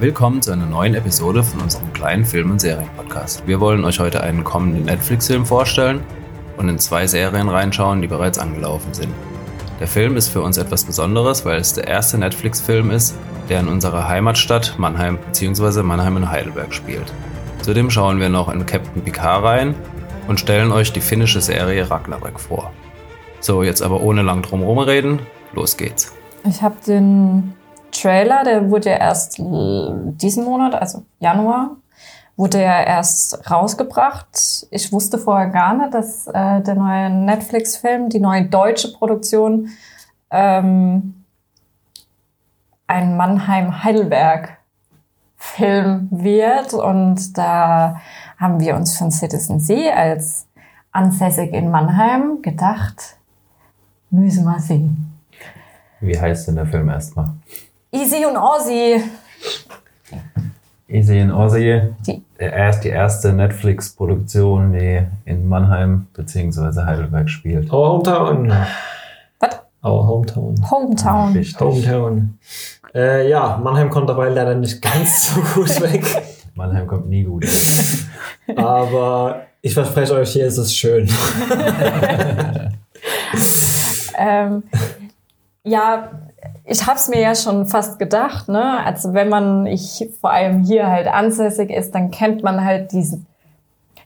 Willkommen zu einer neuen Episode von unserem kleinen Film- und Serienpodcast. Wir wollen euch heute einen kommenden Netflix-Film vorstellen und in zwei Serien reinschauen, die bereits angelaufen sind. Der Film ist für uns etwas Besonderes, weil es der erste Netflix-Film ist, der in unserer Heimatstadt Mannheim bzw. Mannheim in Heidelberg spielt. Zudem schauen wir noch in Captain Picard rein und stellen euch die finnische Serie Ragnarök vor. So, jetzt aber ohne lang drum reden, los geht's. Ich habe den Trailer, der wurde ja erst diesen Monat, also Januar, wurde ja erst rausgebracht. Ich wusste vorher gar nicht, dass äh, der neue Netflix-Film, die neue deutsche Produktion, ähm, ein Mannheim-Heidelberg-Film wird. Und da haben wir uns von Citizen C als ansässig in Mannheim gedacht, müssen wir sehen. Wie heißt denn der Film erstmal? Easy und Aussie. Easy und Aussie. Die, erst die erste Netflix-Produktion, die in Mannheim bzw. Heidelberg spielt. Our Hometown. Was? Our Hometown. Hometown. Ja, Hometown. Äh, ja, Mannheim kommt dabei leider nicht ganz so gut weg. Mannheim kommt nie gut weg. Aber ich verspreche euch, hier ist es schön. ähm, ja, ich habe es mir ja schon fast gedacht, ne? Also wenn man ich vor allem hier halt ansässig ist, dann kennt man halt diesen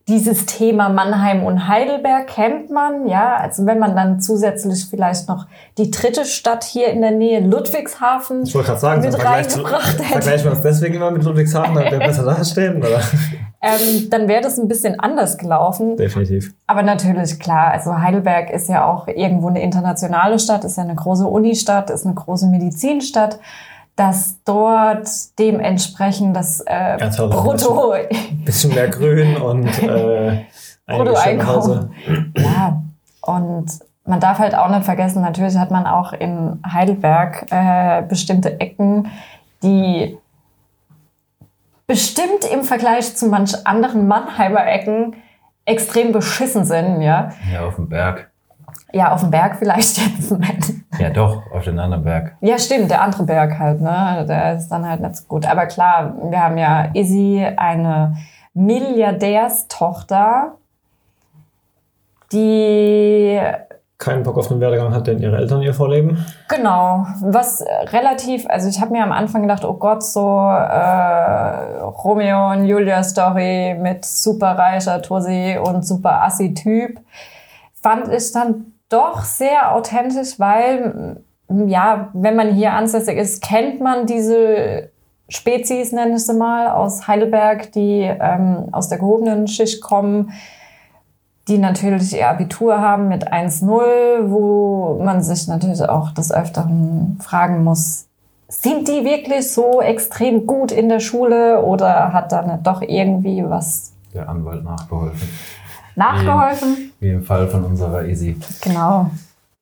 dieses Thema Mannheim und Heidelberg kennt man, ja. Also wenn man dann zusätzlich vielleicht noch die dritte Stadt hier in der Nähe, Ludwigshafen, ich wollte gerade sagen, mit reingebracht hätte. Vergleichen wir uns deswegen immer mit Ludwigshafen, damit wir besser dastehen, oder? Ähm, dann wäre das ein bisschen anders gelaufen. Definitiv. Aber natürlich, klar, also Heidelberg ist ja auch irgendwo eine internationale Stadt, ist ja eine große Unistadt, ist eine große Medizinstadt dass dort dementsprechend das äh, Brutto... Ein bisschen mehr Grün und äh, Bruttoeinkommen. Ja, und man darf halt auch nicht vergessen, natürlich hat man auch in Heidelberg äh, bestimmte Ecken, die bestimmt im Vergleich zu manch anderen Mannheimer Ecken extrem beschissen sind, ja. Ja, auf dem Berg. Ja, auf dem Berg vielleicht jetzt. ja, doch, auf den anderen Berg. Ja, stimmt, der andere Berg halt, ne? Der ist dann halt nicht so gut. Aber klar, wir haben ja Izzy, eine Milliardärstochter, die keinen Bock auf den Werdegang hat, den ihre Eltern ihr vorleben. Genau, was relativ, also ich habe mir am Anfang gedacht, oh Gott, so äh, Romeo und Julia Story mit superreicher Tussi und super assi Typ, fand ich dann doch sehr authentisch, weil, ja, wenn man hier ansässig ist, kennt man diese Spezies, nenne ich sie mal, aus Heidelberg, die ähm, aus der gehobenen Schicht kommen, die natürlich ihr Abitur haben mit 1-0, wo man sich natürlich auch des Öfteren fragen muss, sind die wirklich so extrem gut in der Schule oder hat da nicht doch irgendwie was der Anwalt nachgeholfen? nachgeholfen. Wie, wie im Fall von unserer Easy. Genau.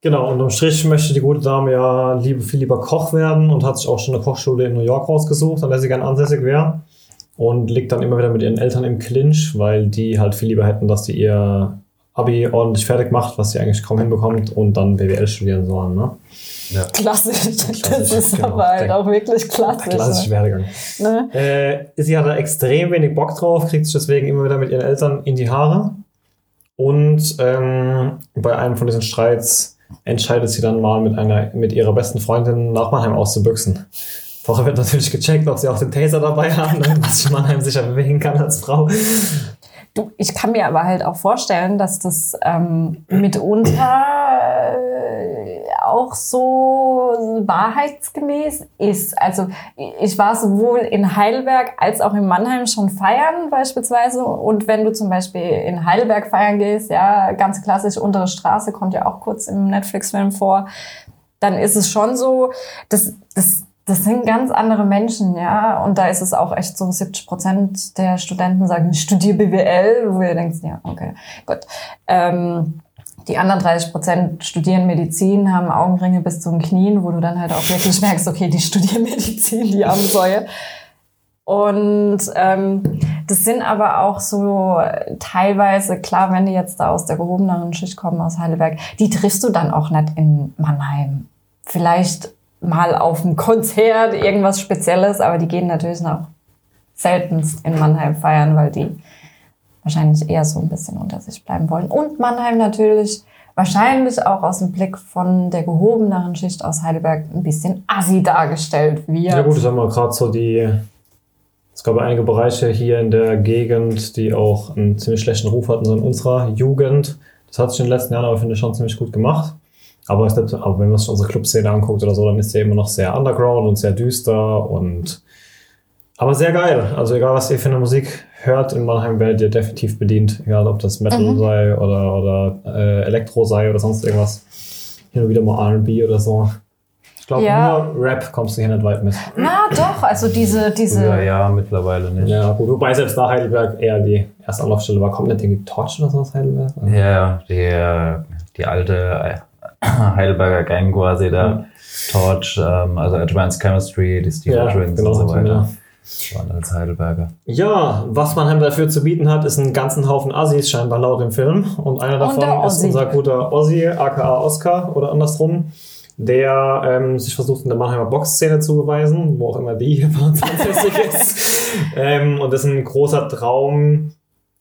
Genau, unterm Strich möchte die gute Dame ja liebe, viel lieber Koch werden und hat sich auch schon eine Kochschule in New York rausgesucht, an der sie gern ansässig wäre. Und liegt dann immer wieder mit ihren Eltern im Clinch, weil die halt viel lieber hätten, dass sie ihr Abi ordentlich fertig macht, was sie eigentlich kaum hinbekommt und dann BWL studieren sollen. Ne? Ja. Klassisch. klassisch. Das ist genau. aber halt auch wirklich klassisch. Klassisch ne? Werdegang. Ne? Äh, sie hat da extrem wenig Bock drauf, kriegt sich deswegen immer wieder mit ihren Eltern in die Haare und ähm, bei einem von diesen Streits entscheidet sie dann mal mit, einer, mit ihrer besten Freundin nach Mannheim auszubüchsen. Vorher wird natürlich gecheckt, ob sie auch den Taser dabei haben, damit sich Mannheim sicher bewegen kann als Frau. Du, ich kann mir aber halt auch vorstellen, dass das ähm, mitunter auch so wahrheitsgemäß ist. Also ich war sowohl in Heidelberg als auch in Mannheim schon feiern beispielsweise. Und wenn du zum Beispiel in Heidelberg feiern gehst, ja, ganz klassisch, untere Straße kommt ja auch kurz im Netflix-Film vor, dann ist es schon so, dass das das sind ganz andere Menschen, ja. Und da ist es auch echt so, 70 Prozent der Studenten sagen, ich studiere BWL, wo ihr denkt, ja, okay, gut. Ähm, die anderen 30 Prozent studieren Medizin, haben Augenringe bis zu den Knien, wo du dann halt auch wirklich merkst, okay, die studieren Medizin, die armen Säue. Und ähm, das sind aber auch so teilweise, klar, wenn die jetzt da aus der gehobeneren Schicht kommen, aus Heidelberg, die triffst du dann auch nicht in Mannheim. Vielleicht mal auf ein Konzert, irgendwas Spezielles, aber die gehen natürlich noch seltenst in Mannheim feiern, weil die wahrscheinlich eher so ein bisschen unter sich bleiben wollen. Und Mannheim natürlich wahrscheinlich auch aus dem Blick von der gehobeneren Schicht aus Heidelberg ein bisschen assi dargestellt wird. Ja gut, das haben wir gerade so die, es gab einige Bereiche hier in der Gegend, die auch einen ziemlich schlechten Ruf hatten, so in unserer Jugend. Das hat sich in den letzten Jahren aber, finde ich, schon ziemlich gut gemacht. Aber, nicht, aber wenn man sich unsere Clubszene anguckt oder so, dann ist der immer noch sehr underground und sehr düster und aber sehr geil. Also egal, was ihr für eine Musik hört in Mannheim, werdet ihr definitiv bedient. Egal, ob das Metal Mhm. sei oder, oder äh, Elektro sei oder sonst irgendwas. Hier nur wieder mal R&B oder so. Ich glaube, Ja. nur Rap kommst du hier nicht weit mit. Na doch, also diese, diese Ja, ja, mittlerweile nicht. Ja, wobei selbst da Heidelberg eher die erste Anlaufstelle war. Kommt nicht irgendwie Torch oder so aus Heidelberg? ja die, die alte äh, Heidelberger Gang quasi, der Torch, ähm, also Advanced Chemistry, die Steel Ja, Twins genau, und so weiter. Waren als Heidelberger. Ja, was Mannheim dafür zu bieten hat, ist einen ganzen Haufen Assis scheinbar laut im Film. Und einer davon der ist unser guter Ossi, aka Oscar oder andersrum, der ähm, sich versucht in der Mannheimer Boxszene zu beweisen, wo auch immer die hier ansässig ist. Ähm, und das ist ein großer Traum,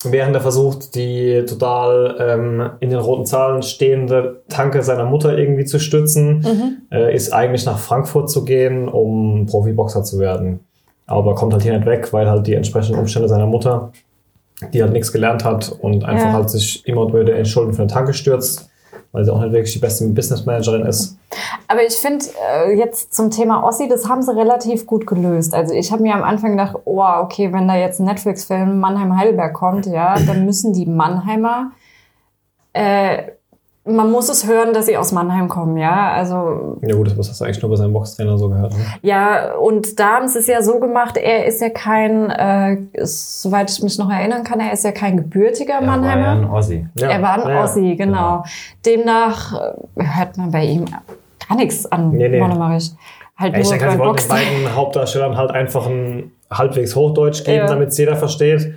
während er versucht, die total ähm, in den roten Zahlen stehende Tanke seiner Mutter irgendwie zu stützen, äh, ist eigentlich nach Frankfurt zu gehen, um Profiboxer zu werden. Aber kommt halt hier nicht weg, weil halt die entsprechenden Umstände seiner Mutter, die halt nichts gelernt hat und einfach Ja. halt sich immer und wieder in Schulden für den Tanke stürzt, weil sie auch nicht wirklich die beste Businessmanagerin ist. Aber ich finde äh, jetzt zum Thema Ossi, das haben sie relativ gut gelöst. Also ich habe mir am Anfang gedacht, oh, okay, wenn da jetzt ein Netflix-Film Mannheim-Heidelberg kommt, ja, dann müssen die Mannheimer, äh, man muss es hören, dass sie aus Mannheim kommen, ja. Also Ja gut, das hast du eigentlich nur bei seinem Boxtrainer so gehört. Ne? ja, und da haben sie es ja so gemacht, er ist ja kein, äh, soweit ich mich noch erinnern kann, er ist ja kein gebürtiger Er war Mannheimer. ja ein Ossi. Ja, er war ein ja. Ossi, genau. Demnach äh, hört man bei ihm gar nichts an Nee, nee. Monomarisch. Halt Ich nur denke, beim sie wollten den beiden Hauptdarstellern halt einfach ein halbwegs Hochdeutsch geben, Ja. damit es jeder versteht.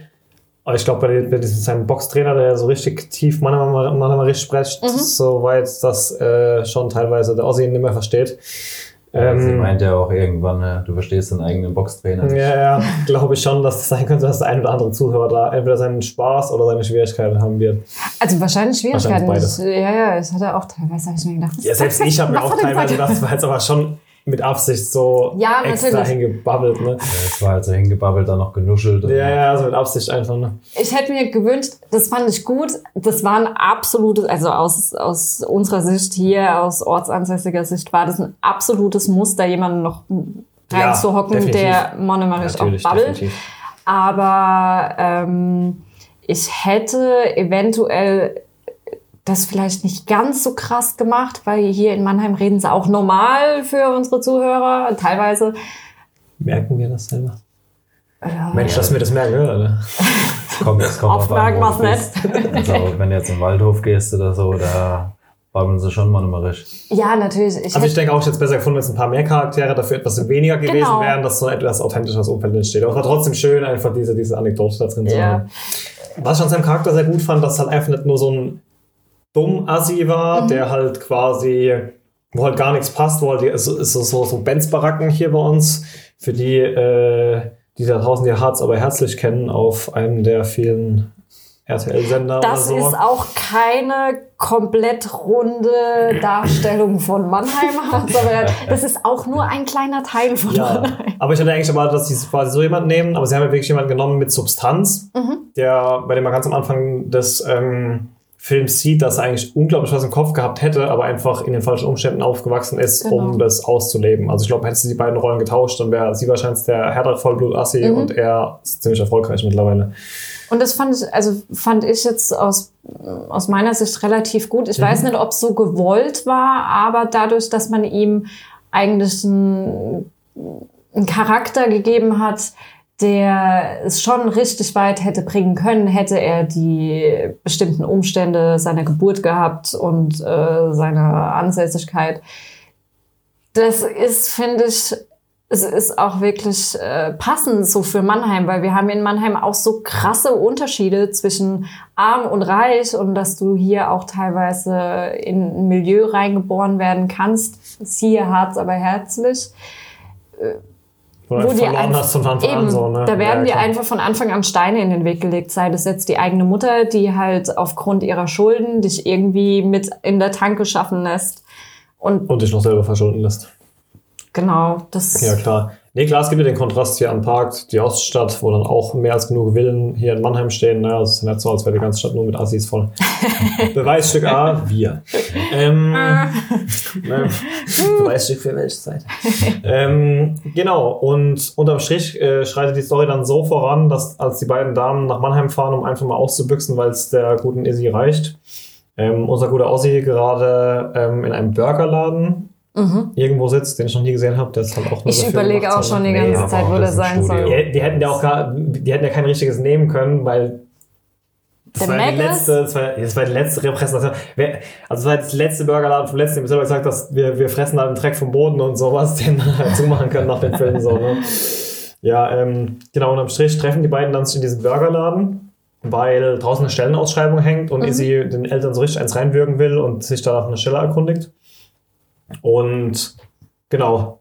Aber ich glaube, bei, diesem seinem Boxtrainer, der so richtig tief Mannheimerisch spricht, Mhm. soweit das äh, schon teilweise der Ossi nicht mehr versteht. Sie Ähm, meint ja auch irgendwann, äh, du verstehst deinen eigenen Boxtrainer. ja, ja, glaube ich schon, dass es sein könnte, dass der ein oder andere Zuhörer da entweder seinen Spaß oder seine Schwierigkeiten haben wird. Also wahrscheinlich Schwierigkeiten. Wahrscheinlich Ich, ja, ja, ich hatte auch teilweise, habe ich mir gedacht, Ja, selbst ich habe mir auch hat er teilweise gedacht, das war jetzt aber schon mit Absicht so Ja, extra natürlich. hingebabbelt. Ne? Ja, Es war halt so hingebabbelt, dann noch genuschelt. und- Ja, ja, also mit Absicht einfach. Ne? Ich hätte mir gewünscht, das fand ich gut. Das war ein absolutes, also aus, aus unserer Sicht hier, aus ortsansässiger Sicht, war das ein absolutes Muster, jemanden noch Ja, reinzuhocken, definitiv. der monomarisch auch babbelt. definitiv. Aber ähm, ich hätte eventuell das vielleicht nicht ganz so krass gemacht, weil hier in Mannheim reden sie auch normal für unsere Zuhörer, teilweise. Merken wir das selber? Ja. Mensch, dass wir das merken, oder? Es kommt drauf Aufmerken du bist. Also, wenn du jetzt im Waldhof gehst oder so, da babbeln sie schon monomarisch. Ja, natürlich. Ich Also ich denke auch, ich hätte es besser gefunden, wenn es ein paar mehr Charaktere dafür etwas weniger gewesen Genau. wären, dass so ein etwas authentisches Umfeld entsteht. Aber es war trotzdem schön, einfach diese, diese Anekdote da drin zu Ja. haben. Was ich an seinem Charakter sehr gut fand, dass es halt einfach nicht nur so ein dumm Assi war, Mhm. der halt quasi, wo halt gar nichts passt, wo halt die, so, so, so, so Benz-Baracken hier bei uns, für die, äh, die da draußen ihr Harz aber herzlich kennen, auf einem der vielen RTL-Sender das so. ist auch keine komplett runde Darstellung von Mannheim, aber das ist auch nur ein kleiner Teil von Ja, Mannheim. aber ich hatte eigentlich erwartet, dass sie quasi so jemanden nehmen, aber sie haben ja wirklich jemanden genommen mit Substanz, der, bei dem man ganz am Anfang des ähm, Films sieht, dass er eigentlich unglaublich was im Kopf gehabt hätte, aber einfach in den falschen Umständen aufgewachsen ist, Genau. um das auszuleben. Also ich glaube, hätte sie die beiden Rollen getauscht, dann wäre sie wahrscheinlich der härtere Vollblut-Assi Mhm. und er ist ziemlich erfolgreich mittlerweile. Und das fand ich, also fand ich jetzt aus, aus meiner Sicht relativ gut. Ich Mhm. weiß nicht, ob es so gewollt war, aber dadurch, dass man ihm eigentlich einen, einen Charakter gegeben hat, der es schon richtig weit hätte bringen können, hätte er die bestimmten Umstände seiner Geburt gehabt und äh, seiner Ansässigkeit. Das ist, finde ich, es ist auch wirklich äh, passend so für Mannheim, weil wir haben in Mannheim auch so krasse Unterschiede zwischen arm und reich und dass du hier auch teilweise in ein Milieu reingeboren werden kannst. Siehe Harz, aber herzlich. Äh, Wo du dir verloren hast von Anfang eben, an so, ne? Da werden Ja, dir einfach von Anfang an Steine in den Weg gelegt. Sei das jetzt die eigene Mutter, die halt aufgrund ihrer Schulden dich irgendwie mit in der Tanke schaffen lässt. Und Und dich noch selber verschulden lässt. genau, das Ja, klar. Nee, klar, es gibt ja den Kontrast hier an Park, die Oststadt, wo dann auch mehr als genug Villen hier in Mannheim stehen. Naja, es ist nicht so, als wäre die ganze Stadt nur mit Assis voll. Beweisstück A, wir. Ähm, ähm, Beweisstück für welche Zeit? ähm, genau, und unterm Strich äh, schreitet die Story dann so voran, dass als die beiden Damen nach Mannheim fahren, um einfach mal auszubüchsen, weil es der guten Izzy reicht, ähm, unser guter Ossi gerade ähm, in einem Burgerladen irgendwo sitzt, den ich noch nie gesehen habe. Der ist halt auch nur Mhm. Ich überlege auch schon die Nee, ganze aber Zeit, wo das der sein soll. die, die hätten ja auch gar, die hätten ja kein richtiges nehmen können, weil das Der war, die letzte, das, war, das war die letzte Repräsentation. Wer, also das war das letzte Burgerladen vom letzten, ich habe selber gesagt, dass wir, wir fressen halt einen Dreck vom Boden und sowas, den wir halt zumachen können nach dem Film. So, ne? Ja, ähm, genau, unterm Strich treffen die beiden dann sich in diesem Burgerladen, weil draußen eine Stellenausschreibung hängt und Izzy den Eltern so richtig eins reinwürgen will und sich da nach einer Stelle erkundigt. Und genau,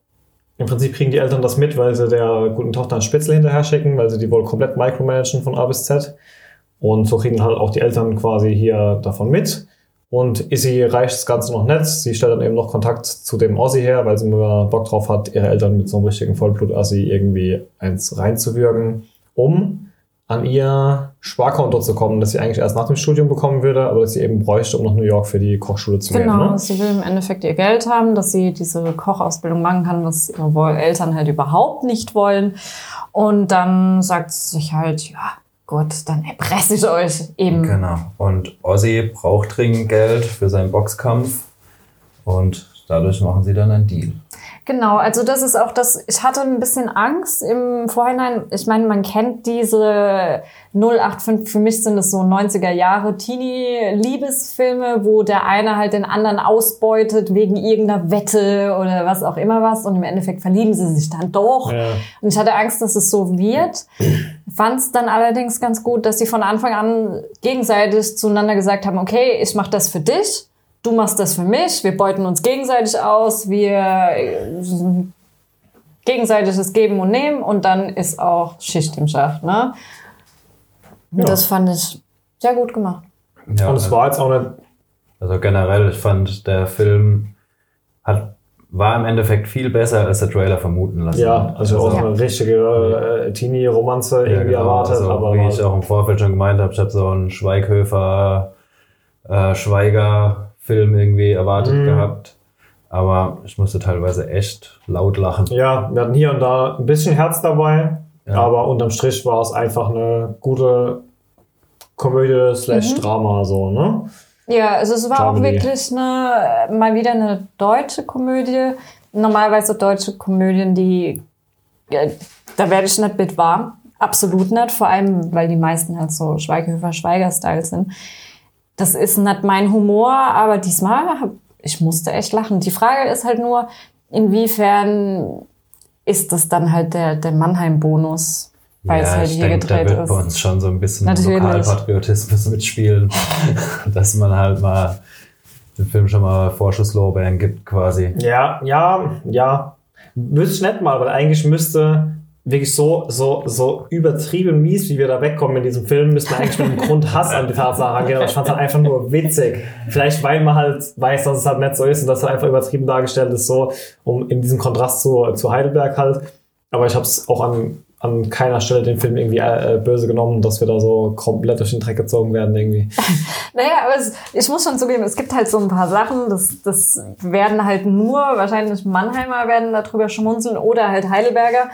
im Prinzip kriegen die Eltern das mit, weil sie der guten Tochter einen Spitzel hinterher schicken, weil sie die wohl komplett micromanagen von A bis Z. Und so kriegen halt auch die Eltern quasi hier davon mit. Und Izzy reicht das Ganze noch nicht. Sie stellt dann eben noch Kontakt zu dem Ossi her, weil sie immer Bock drauf hat, ihre Eltern mit so einem richtigen Vollblut-Assi irgendwie eins reinzuwürgen, um an ihr Sparkonto zu kommen, das sie eigentlich erst nach dem Studium bekommen würde, aber das sie eben bräuchte, um nach New York für die Kochschule zu gehen. Genau, Ne? sie will im Endeffekt ihr Geld haben, dass sie diese Kochausbildung machen kann, was ihre Eltern halt überhaupt nicht wollen. Und dann sagt sie sich halt, ja, gut, dann erpresse ich euch eben. Genau. Und Ozzy braucht dringend Geld für seinen Boxkampf und dadurch machen sie dann einen Deal. Genau, also das ist auch das, ich hatte ein bisschen Angst im Vorhinein. Ich meine, man kennt diese 085, für mich sind es so 90er Jahre Teenie-Liebesfilme, wo der eine halt den anderen ausbeutet wegen irgendeiner Wette oder was auch immer was und im Endeffekt verlieben sie sich dann doch. Ja. Und ich hatte Angst, dass es so wird. Fand es dann allerdings ganz gut, dass sie von Anfang an gegenseitig zueinander gesagt haben, okay, ich mache das für dich, du machst das für mich, wir beuten uns gegenseitig aus, wir gegenseitiges Geben und Nehmen und dann ist auch Schicht im Schacht. Ne? Ja. Das fand ich sehr gut gemacht. Ja, Und es war jetzt auch nicht Also generell, ich fand, der Film hat, war im Endeffekt viel besser, als der Trailer vermuten lassen. Ja, also auch Ja. eine richtige äh, Teenie-Romanze ja, irgendwie genau, erwartet, also, aber wie ich auch im Vorfeld schon gemeint habe, ich habe so einen Schweighöfer, äh, Schweiger-Film irgendwie erwartet Mhm. gehabt. Aber ich musste teilweise echt laut lachen. ja, wir hatten hier und da ein bisschen Herz dabei, Ja. aber unterm Strich war es einfach eine gute Komödie slash Drama so, ne? Ja, also es war auch Dramedy. wirklich eine, mal wieder eine deutsche Komödie. Normalerweise deutsche Komödien, die, ja, da werde ich nicht mit warm. Absolut nicht. Vor allem, weil die meisten halt so Schweighöfer-Schweiger-Style sind. Das ist nicht mein Humor, aber diesmal, hab, ich musste echt lachen. Die Frage ist halt nur, inwiefern ist das dann halt der, der Mannheim-Bonus, weil es halt ich hier denke, da gedreht wird ist. bei uns schon so ein bisschen Natürlich. Lokalpatriotismus mitspielen, dass man halt mal dem Film schon mal Vorschusslorbeeren gibt quasi. Ja, ja, ja. Wüsste ich nicht mal, weil eigentlich müsste wirklich so, so, so übertrieben mies, wie wir da wegkommen in diesem Film, müsste man eigentlich mit einem Grund Hass an die Tatsache rangehen. Aber ich fand es halt einfach nur witzig. Vielleicht, weil man halt weiß, dass es halt nicht so ist und dass es halt einfach übertrieben dargestellt ist, so, um in diesem Kontrast zu, zu Heidelberg halt. Aber ich habe es auch an, an keiner Stelle den Film irgendwie äh, böse genommen, dass wir da so komplett durch den Dreck gezogen werden irgendwie. Naja, aber es, ich muss schon zugeben, es gibt halt so ein paar Sachen, das, das werden halt nur, wahrscheinlich Mannheimer werden darüber schmunzeln oder halt Heidelberger.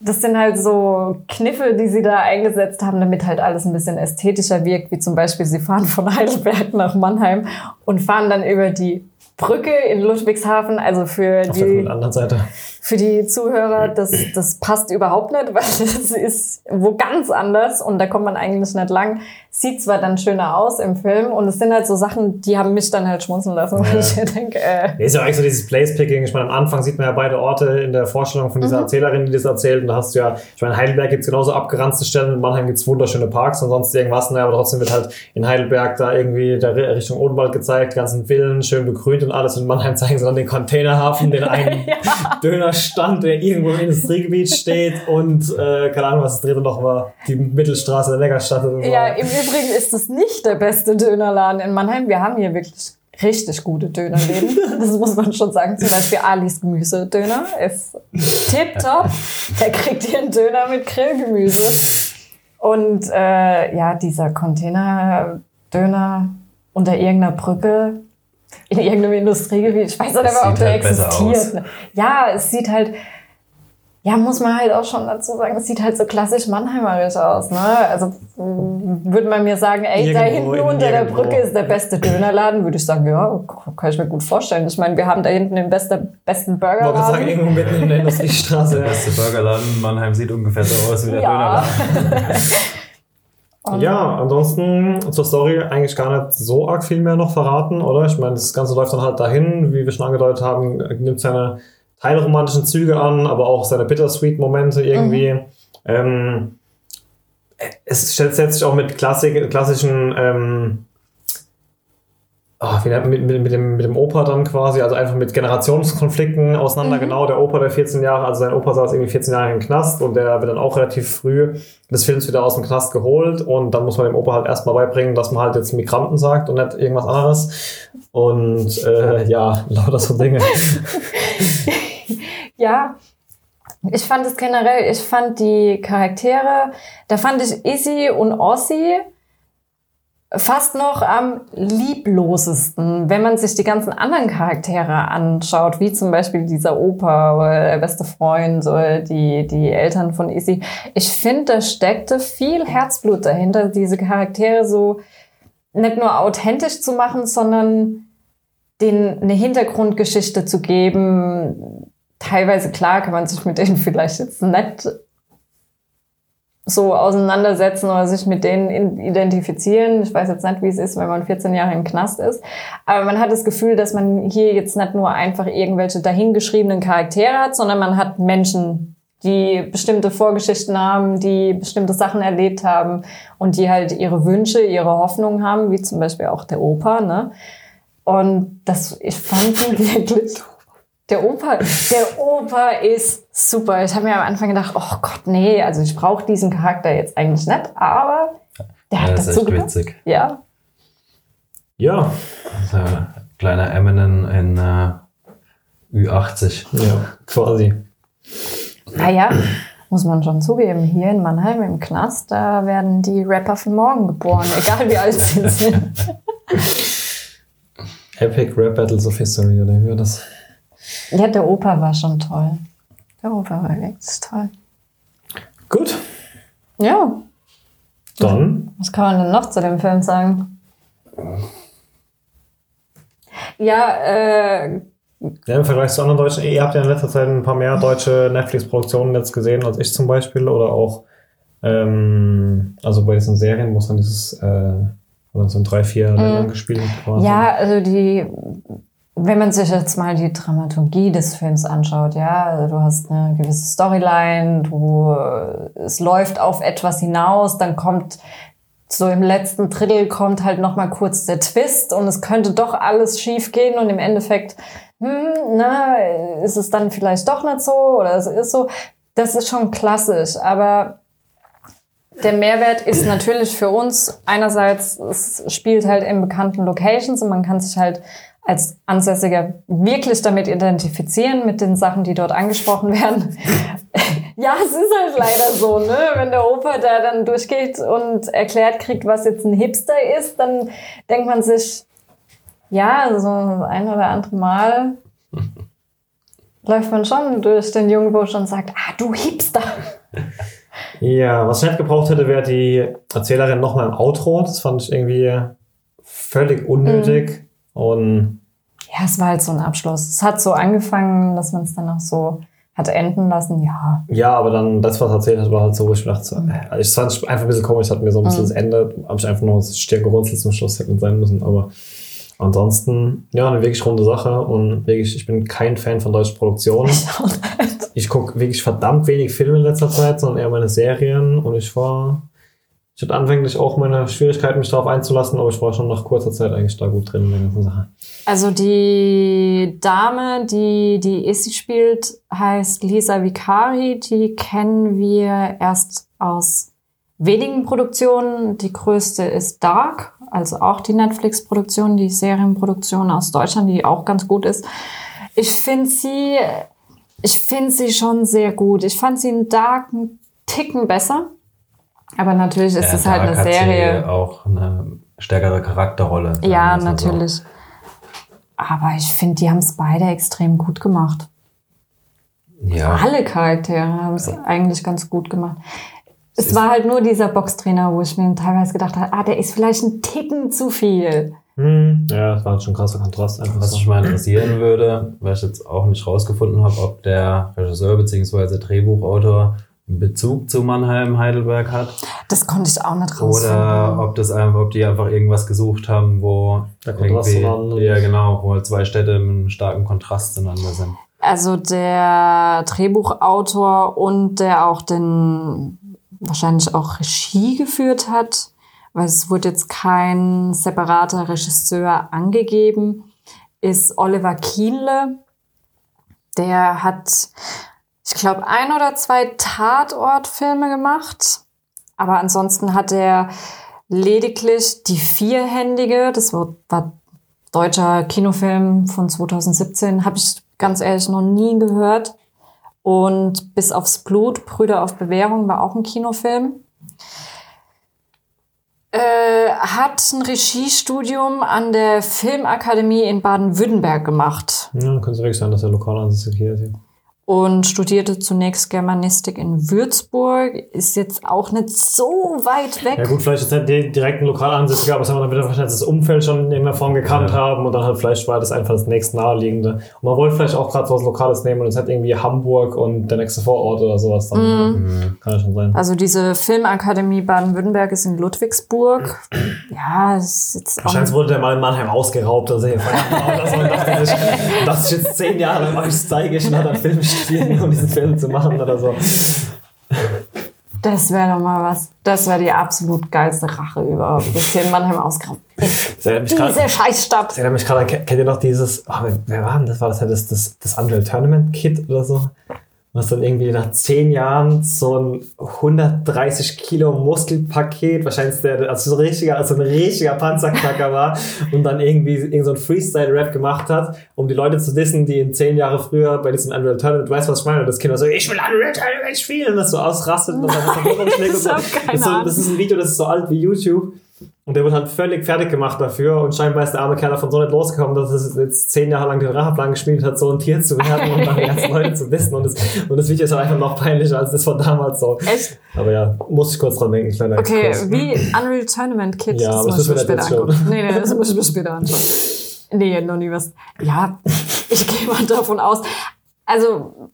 Das sind halt so Kniffe, die sie da eingesetzt haben, damit halt alles ein bisschen ästhetischer wirkt, wie zum Beispiel, sie fahren von Heidelberg nach Mannheim und fahren dann über die Brücke in Ludwigshafen, also für Auf der die, anderen Seite. Für die Zuhörer, das, das passt überhaupt nicht, weil das ist wo ganz anders und da kommt man eigentlich nicht lang. Sieht zwar dann schöner aus im Film und es sind halt so Sachen, die haben mich dann halt schmunzeln lassen, weil Ja. ich denke, äh, Ist ja eigentlich so dieses Place-Picking. Ich meine, am Anfang sieht man ja beide Orte in der Vorstellung von dieser Mhm. Erzählerin, die das erzählt. Und da hast du ja, ich meine, in Heidelberg gibt's genauso abgeranzte Stellen, in Mannheim gibt's wunderschöne Parks und sonst irgendwas. Naja, aber trotzdem wird halt in Heidelberg da irgendwie der Ri- Richtung Odenwald gezeigt, die ganzen Villen, schön begrünt und alles. Und in Mannheim zeigen sie dann den Containerhafen, den einen Dönerstand, der irgendwo im Industriegebiet steht und, äh, keine Ahnung, was das dritte noch war, die Mittelstraße der Neckarstadt oder so. ja, im Übrigen ist es nicht der beste Dönerladen in Mannheim. Wir haben hier wirklich richtig gute Dönerläden. Das muss man schon sagen. Zum Beispiel Alis Gemüsedöner ist tipptopp. Der kriegt hier einen Döner mit Grillgemüse. Und äh, ja, dieser Container-Döner unter irgendeiner Brücke in irgendeinem Industriegebiet. Ich weiß nicht ob der halt existiert. Ja, es sieht halt, ja, muss man halt auch schon dazu sagen, es sieht halt so klassisch Mannheimerisch aus. Ne? Also mm, würde man mir sagen, ey, da Irgendwo hinten in unter der irgendwo. Brücke ist der beste Dönerladen, würde ich sagen, ja, kann ich mir gut vorstellen. Ich meine, wir haben da hinten den beste, besten Ich wollte sagen, Burgerladen. irgendwo mitten in der Industriestraße. Der beste Burgerladen in Mannheim sieht ungefähr so aus wie der Ja. Dönerladen. Und- Ja, ansonsten zur Story eigentlich gar nicht so arg viel mehr noch verraten, oder? Ich meine, das Ganze läuft dann halt dahin, wie wir schon angedeutet haben, nimmt seine teilromantischen Züge an, aber auch seine Bittersweet-Momente irgendwie. Ähm, es stellt- setzt sich auch mit Klassik, klassischen ähm, ah, nennt- mit, mit, mit, dem, mit dem Opa dann quasi, also einfach mit Generationskonflikten auseinander. Genau, der Opa, der 14 Jahre, also sein Opa saß irgendwie 14 Jahre im Knast und der wird dann auch relativ früh des Films wieder aus dem Knast geholt und dann muss man dem Opa halt erstmal beibringen, dass man halt jetzt Migranten sagt und nicht irgendwas anderes. Und äh, ja, lauter so Dinge. Ja, ich fand es generell, ich fand die Charaktere, da fand ich Izzy und Ossi fast noch am lieblosesten, wenn man sich die ganzen anderen Charaktere anschaut, wie zum Beispiel dieser Opa oder der beste Freund oder die, die Eltern von Izzy. Ich finde, da steckte viel Herzblut dahinter, diese Charaktere so nicht nur authentisch zu machen, sondern denen eine Hintergrundgeschichte zu geben, teilweise klar kann man sich mit denen vielleicht jetzt nicht so auseinandersetzen oder sich mit denen identifizieren. Ich weiß jetzt nicht, wie es ist, wenn man 14 Jahre im Knast ist. Aber man hat das Gefühl, dass man hier jetzt nicht nur einfach irgendwelche dahingeschriebenen Charaktere hat, sondern man hat Menschen, die bestimmte Vorgeschichten haben, die bestimmte Sachen erlebt haben und die halt ihre Wünsche, ihre Hoffnungen haben, wie zum Beispiel auch der Opa, ne? Und das, ich fand ihn wirklich, der Opa, der Opa ist super. Ich habe mir am Anfang gedacht, oh Gott, nee, also ich brauche diesen Charakter jetzt eigentlich nicht, aber der hat Ja, das ist dazu echt gepasst. witzig. Ja, Ja, So, kleiner Eminem in äh, Ü80. ja, quasi. naja, muss man schon zugeben, hier in Mannheim im Knast, da werden die Rapper von morgen geboren, egal wie alt sie sind. Epic Rap Battles of History, oder wie war das? Ja, der Opa war schon toll. Der Opa war echt toll. Gut, Ja, dann was kann man denn noch zu dem Film sagen? Ja, äh, Ja, im Vergleich zu anderen deutschen, ihr habt ja in letzter Zeit ein paar mehr deutsche Netflix-Produktionen jetzt gesehen als ich zum Beispiel oder auch, ähm, also bei diesen Serien, wo es dann dieses, äh, wo dann so drei, vier Ländern gespielt. Mhm. Ja, also die, wenn man sich jetzt mal die Dramaturgie des Films anschaut, ja, also du hast eine gewisse Storyline, du, äh, es läuft auf etwas hinaus, dann kommt so im letzten Drittel kommt halt noch mal kurz der Twist und es könnte doch alles schief gehen und im Endeffekt, hm, na, ist es dann vielleicht doch nicht so oder es ist so. Das ist schon klassisch, aber der Mehrwert ist natürlich für uns einerseits, es spielt halt in bekannten Locations und man kann sich halt als Ansässiger wirklich damit identifizieren, mit den Sachen, die dort angesprochen werden. ja, es ist halt leider so, ne? Wenn der Opa da dann durchgeht und erklärt kriegt, was jetzt ein Hipster ist, dann denkt man sich, ja, so das ein oder andere Mal läuft man schon durch den Jungbusch und sagt, ah, du Hipster. Ja, was ich nicht gebraucht hätte, wäre die Erzählerin nochmal im Outro. Das fand ich irgendwie völlig unnötig. Und Ja, es war halt so ein Abschluss. Es hat so angefangen, dass man es dann auch so hat enden lassen, ja. Ja, aber dann, das, was er erzählt hat, war halt so, wo ich mir dachte, äh, also ich fand es einfach ein bisschen komisch, hat mir so ein bisschen Mhm. das Ende, habe ich einfach nur das Stirn gerunzelt zum Schluss hätten sein müssen, aber ansonsten, ja, eine wirklich runde Sache und wirklich, ich bin kein Fan von deutschen Produktionen. Ich gucke wirklich verdammt wenig Filme in letzter Zeit, sondern eher meine Serien und ich war, ich hatte anfänglich auch meine Schwierigkeiten, mich darauf einzulassen, aber ich war schon nach kurzer Zeit eigentlich da gut drin in der ganzen Sache. Also die Dame, die die Issy spielt, heißt Lisa Vicari. Die kennen wir erst aus wenigen Produktionen. Die größte ist Dark, also auch die Netflix-Produktion, die Serienproduktion aus Deutschland, die auch ganz gut ist. Ich finde sie, ich finde sie schon sehr gut. Ich fand sie in Dark einen Ticken besser. Aber natürlich ist es halt eine sie Serie. auch eine stärkere Charakterrolle. Ja, es mal so. natürlich. Aber ich finde, die haben es beide extrem gut gemacht. Ja. Alle Charaktere haben es eigentlich ganz gut gemacht. Es war halt nur dieser Boxtrainer, wo ich mir teilweise gedacht habe, ah, der ist vielleicht ein Ticken zu viel. Hm, ja, das war schon ein krasser Kontrast einfach. Was so. mich mal interessieren würde, weil ich jetzt auch nicht rausgefunden habe, ob der Regisseur bzw. Drehbuchautor Bezug zu Mannheim, Heidelberg hat. Das konnte ich auch nicht rausfinden. Oder ob das einfach, ob die einfach irgendwas gesucht haben, wo Der Kontrast zueinander. ja genau, wo halt zwei Städte mit einem starken Kontrast zueinander sind. Also der Drehbuchautor und der auch den wahrscheinlich auch Regie geführt hat, weil es wurde jetzt kein separater Regisseur angegeben, ist Oliver Kienle. Der hat, ich glaube, ein oder zwei Tatortfilme gemacht. Aber ansonsten hat er lediglich die Vierhändige, das war, war deutscher Kinofilm von 2017, habe ich ganz ehrlich noch nie gehört. Und bis aufs Blut, Brüder auf Bewährung war auch ein Kinofilm. Äh, hat ein Regiestudium an der Filmakademie in Baden-Württemberg gemacht Ja, könnte es wirklich sein, dass er lokal ansässig hier ist. Und studierte zunächst Germanistik in Würzburg. Ist jetzt auch nicht so weit weg. Ja gut, vielleicht ist nicht die- direkt ein lokal ansässiger, aber sagen wir, dann er wahrscheinlich das Umfeld schon in irgendeiner Form gekannt Ja. haben und dann halt vielleicht war das einfach das nächst naheliegende. Und man wollte vielleicht auch gerade so was Lokales nehmen und es hat irgendwie Hamburg und der nächste Vorort oder sowas. Dann Mhm. kann ja schon sein. Also diese Filmakademie Baden-Württemberg ist in Ludwigsburg. Ja, ist jetzt auch Wahrscheinlich wurde der mal in Mannheim ausgeraubt oder so. Verdammt, oder so. Und dachte dass ich jetzt zehn Jahre lang euch zeige ich und hat dann Film studieren, um diesen Film zu machen oder so. Das wäre doch mal was. Das wäre die absolut geilste Rache überhaupt. Bis hier in Mannheim grad- Diese Scheißstadt. Das erinnert mich gerade, kennt ihr noch dieses, oh, wer- wer war denn das? War das ja das, das, das Unreal Tournament Kit oder so? Was dann irgendwie nach zehn Jahren so ein 130 Kilo Muskelpaket, wahrscheinlich der, also so ein richtiger, also ein richtiger Panzerknacker war und dann irgendwie irgend so ein Freestyle-Rap gemacht hat, um die Leute zu dissen, die in zehn Jahre früher bei diesem Unreal Tournament, weißt du, was ich meine? Und das Kind war so, ich will Unreal Tournament spielen, und das so ausrastet und dann hab keine Das ist so, das ist ein Video, das ist so alt wie YouTube. Und der wird halt völlig fertig gemacht dafür und scheinbar ist der arme Kerl davon so nicht losgekommen, dass es jetzt zehn Jahre lang den Racheplan gespielt hat, so ein Tier zu werden und dann die ganzen Leute zu wissen. Und das, und das Video ist halt einfach noch peinlicher als das von damals so. Echt? Aber ja, muss ich kurz dran denken, kleiner Okay, Exkurs. wie Unreal Tournament Kit. Ja, das das ich mir müssen wir später angucken. Nee, nee, das muss ich mir später anschauen. Nee, noch nie was. Ja, ich gehe mal davon aus. Also,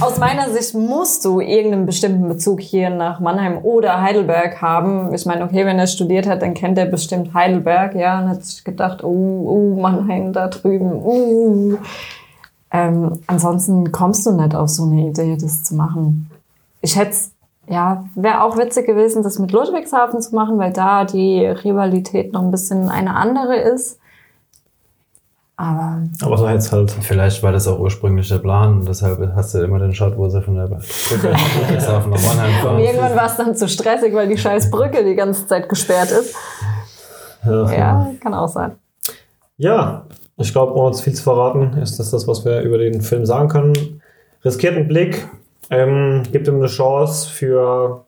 aus meiner Sicht musst du irgendeinen bestimmten Bezug hier nach Mannheim oder Heidelberg haben. Ich meine, okay, wenn er studiert hat, dann kennt er bestimmt Heidelberg, ja, und hat sich gedacht, oh, uh, Mannheim da drüben, uh. Ähm, ansonsten kommst du nicht auf so eine Idee, das zu machen. Ich hätte ja, wäre auch witzig gewesen, das mit Ludwigshafen zu machen, weil da die Rivalität noch ein bisschen eine andere ist. Aber Aber so jetzt halt. Vielleicht war das auch ursprünglich der Plan und deshalb hast du immer den Shot, wo sie von der Brücke nach Mannheim fahren. irgendwann war es dann zu stressig, weil die scheiß Brücke die ganze Zeit gesperrt ist. Ja, Ja, kann auch sein. Ja, ich glaube, ohne uns viel zu verraten, ist das das, was wir über den Film sagen können. Riskiert einen Blick, ähm, gibt ihm eine Chance für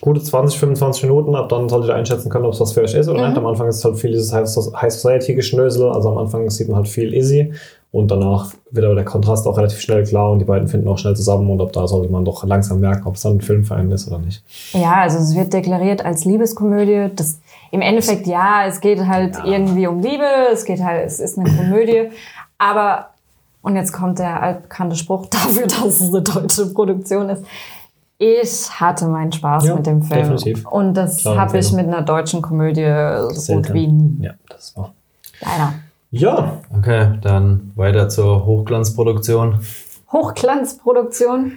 gute 20, 25 Minuten. Ab dann solltet ihr einschätzen können, ob es was für euch ist oder Mhm. nicht. Am Anfang ist halt viel dieses High Society-Geschnösel. Also am Anfang sieht man halt viel easy. Und danach wird aber der Kontrast auch relativ schnell klar und die beiden finden auch schnell zusammen. Und ab da sollte man doch langsam merken, ob es dann ein Film für einen ist oder nicht. Ja, also es wird deklariert als Liebeskomödie. Das, Im Endeffekt, ja, es geht halt irgendwie um Liebe, es geht halt, es ist eine Komödie. Aber Und jetzt kommt der altbekannte Spruch dafür, dass es eine deutsche Produktion ist. Ich hatte meinen Spaß Ja, mit dem Film. definitiv. Und das habe ich mit einer deutschen Komödie so gut wie nie. Ja, das war. Leider. Ja, Okay, dann weiter zur Hochglanzproduktion. Hochglanzproduktion.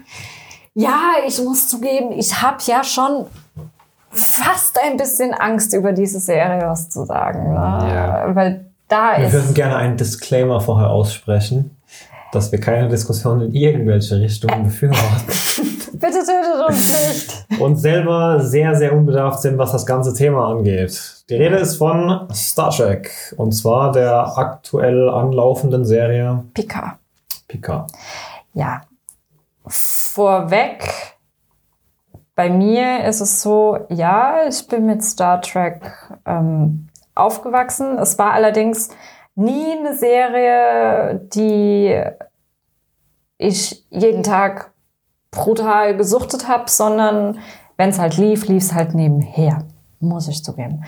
Ja, ich muss zugeben, ich habe ja schon fast ein bisschen Angst, über diese Serie was zu sagen. Ne? Ja. Weil da wir würden ist. gerne einen Disclaimer vorher aussprechen, dass wir keine Diskussion in irgendwelche Richtungen befürworten Bitte tötet uns nicht. und selber sehr, sehr unbedarft sind, was das ganze Thema angeht. Die Rede ist von Star Trek und zwar der aktuell anlaufenden Serie Picard. Picard. Ja. Vorweg. Bei mir ist es so, ja, ich bin mit Star Trek ähm, aufgewachsen. Es war allerdings nie eine Serie, die ich jeden Tag brutal gesuchtet habe, sondern wenn es halt lief, lief es halt nebenher, muss ich zugeben.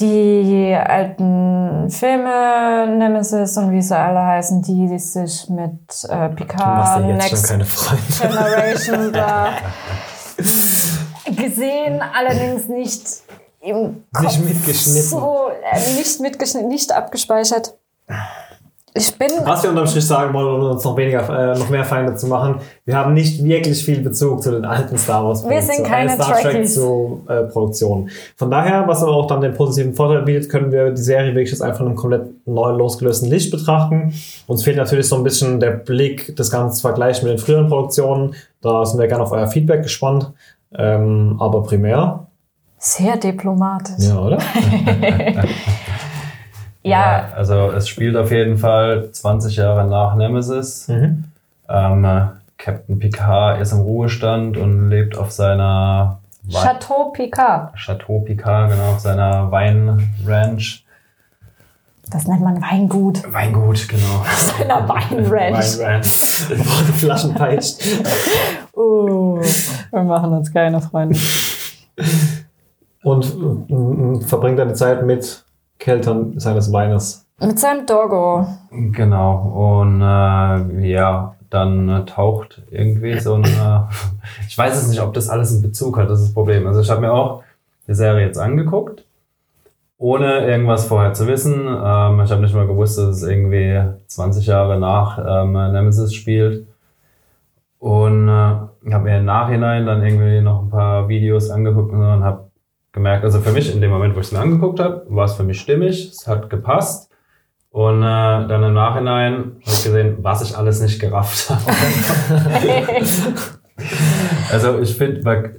Die alten Filme, Nemesis und wie sie alle heißen, die sich mit äh, Du Picard, jetzt schon Next. Generation da gesehen, allerdings nicht im Kopf Nicht mitgeschnitten. So, äh, nicht mitgeschnitten, nicht abgespeichert. Ich bin Was wir unterm Strich sagen wollen, um uns noch weniger, äh, noch mehr Feinde zu machen, wir haben nicht wirklich viel Bezug zu den alten Star Wars Wir sind Produktionen, keine äh, Star Trek zu äh, Produktionen. Von daher, was aber auch dann den positiven Vorteil bietet, können wir die Serie wirklich jetzt einfach in einem komplett neu losgelösten Licht betrachten. Uns fehlt natürlich so ein bisschen der Blick, das Ganze zu vergleichen mit den früheren Produktionen. Da sind wir gerne auf euer Feedback gespannt. Ähm, aber primär, sehr diplomatisch. ja, oder? Ja, Also es spielt auf jeden Fall 20 Jahre nach Nemesis. Mhm. Ähm, äh, Captain Picard ist im Ruhestand und lebt auf seiner Wei- Chateau Picard. Chateau Picard, genau, auf seiner Weinranch. Das nennt man Weingut. Weingut, genau. In der Weinranch. Weinranch. Wurde Flaschen peitscht. Uh, wir machen uns keine Freunde. Und äh, verbringt eine Zeit mit Keltern seines Weines. Mit seinem Doggo. Genau. Und äh, ja, dann äh, taucht irgendwie so ein. Äh, ich weiß es nicht, ob das alles einen Bezug hat, das ist das Problem. Also ich habe mir auch die Serie jetzt angeguckt, ohne irgendwas vorher zu wissen. Ähm, ich habe nicht mal gewusst, dass es irgendwie 20 Jahre nach ähm, Nemesis spielt. Und äh, habe mir im Nachhinein dann irgendwie noch ein paar Videos angeguckt und habe gemerkt, also für mich in dem Moment, wo ich es mir angeguckt habe, war es für mich stimmig, es hat gepasst. Und äh, dann im Nachhinein habe ich gesehen, was ich alles nicht gerafft habe. also ich finde,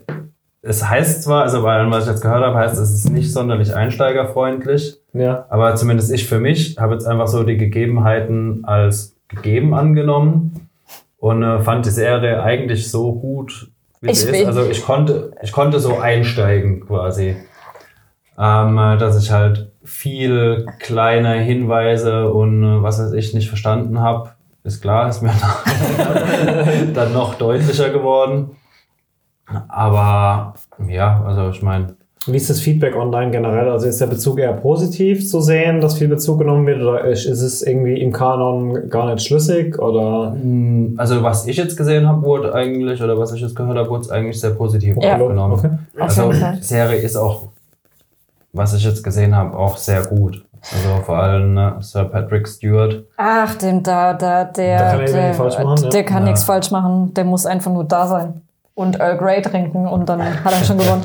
es heißt zwar, also bei allem, was ich jetzt gehört habe, heißt es ist nicht sonderlich einsteigerfreundlich, Ja. aber zumindest ich für mich habe jetzt einfach so die Gegebenheiten als gegeben angenommen und äh, fand die Serie eigentlich so gut, wie Ich sie ist. Also ich konnte, ich konnte so einsteigen quasi. Ähm, äh, dass ich halt viel kleine Hinweise und äh, was weiß ich nicht verstanden habe. Ist klar, ist mir dann noch deutlicher geworden. Aber ja, also ich meine, Wie ist das Feedback online generell? Also ist der Bezug eher positiv zu sehen, dass viel Bezug genommen wird, oder ist es irgendwie im Kanon gar nicht schlüssig? Oder Mm, Also was ich jetzt gesehen habe, wurde eigentlich, oder was ich jetzt gehört habe, wurde es eigentlich sehr positiv Ja. aufgenommen. Okay. Also die Serie ist auch, was ich jetzt gesehen habe, auch sehr gut. Also vor allem ne, Sir Patrick Stewart. Ach, dem da, da, der, er der, nichts falsch machen, ja. der kann Ja. nichts falsch machen. Der muss einfach nur da sein und Earl Grey trinken und dann hat er schon gewonnen.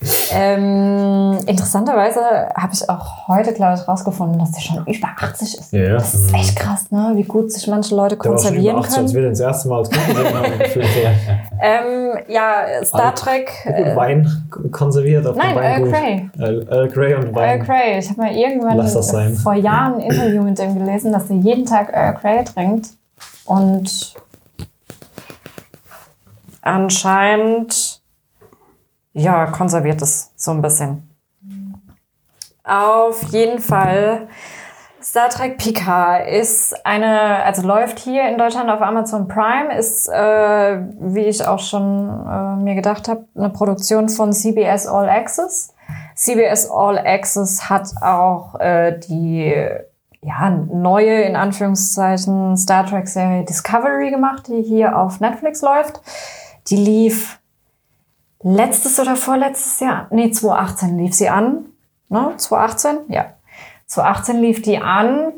ähm, interessanterweise habe ich auch heute, glaube ich, rausgefunden, dass der schon über 80 ist. Ja, ja. Das ist echt krass, ne? Wie gut sich manche Leute schon über konservieren 80, als können. wir den das erste Mal als Kind gesehen haben. gefühlt so. Ähm, ja, Star Alt. Trek. Äh, Wein konserviert auf nein, Earl. Grey. Earl, Earl Grey und Earl Wein. Grey. Ich habe mal irgendwann vor Jahren ein Interview mit dem gelesen, dass er jeden Tag Earl Grey trinkt. Und anscheinend, ja, konserviert es so ein bisschen. Auf jeden Fall. Star Trek Picard ist eine, also läuft hier in Deutschland auf Amazon Prime, ist, äh, wie ich auch schon äh, mir gedacht habe, eine Produktion von CBS All Access. CBS All Access hat auch äh, die ja, neue, in Anführungszeichen, Star Trek-Serie Discovery gemacht, die hier auf Netflix läuft. Die lief letztes oder vorletztes Jahr, nee, 2018 lief sie an. Ne? 2018? Ja. 2018 lief die an.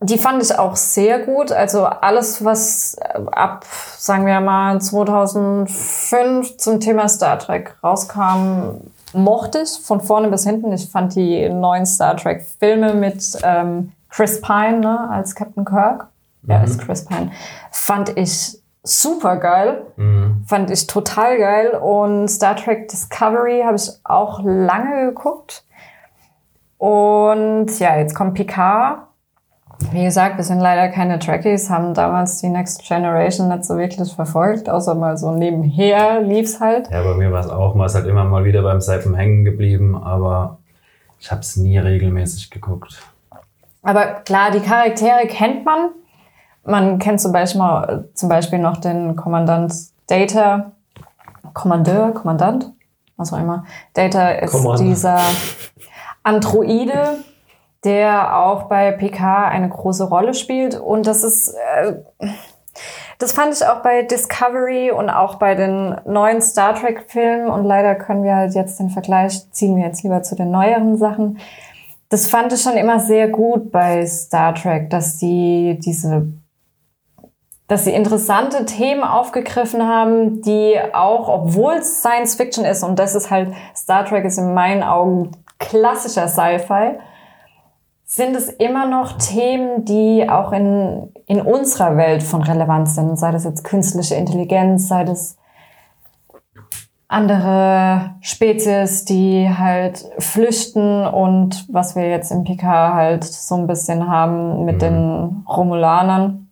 Die fand ich auch sehr gut. Also alles, was äh, ab, sagen wir mal, 2005 zum Thema Star Trek rauskam, mochte ich von vorne bis hinten. Ich fand die neuen Star Trek Filme mit ähm, Chris Pine ne, als Captain Kirk. Mhm. Er ist Chris Pine. Fand ich super geil. Mhm. Fand ich total geil. Und Star Trek Discovery habe ich auch lange geguckt. Und ja, jetzt kommt Picard. Wie gesagt, wir sind leider keine Trekkies, haben damals die Next Generation nicht so wirklich verfolgt, außer mal so nebenher lief's halt. Ja, bei mir war es auch mal, ist halt immer mal wieder beim Seifen hängen geblieben, aber ich habe es nie regelmäßig geguckt. Aber klar, die Charaktere kennt man. Man kennt zum Beispiel, zum Beispiel noch den Kommandant Data, Kommandeur, Kommandant, was auch immer. Data ist Kommand. dieser Androide, der auch bei PK eine große Rolle spielt. Und das ist, äh, das fand ich auch bei Discovery und auch bei den neuen Star Trek Filmen. Und leider können wir halt jetzt den Vergleich ziehen wir jetzt lieber zu den neueren Sachen. Das fand ich schon immer sehr gut bei Star Trek, dass die diese dass sie interessante Themen aufgegriffen haben, die auch, obwohl es Science Fiction ist, und das ist halt, Star Trek ist in meinen Augen klassischer Sci-Fi, sind es immer noch Themen, die auch in, in unserer Welt von Relevanz sind, sei das jetzt künstliche Intelligenz, sei das andere Spezies, die halt flüchten und was wir jetzt im PK halt so ein bisschen haben mit mhm. den Romulanern.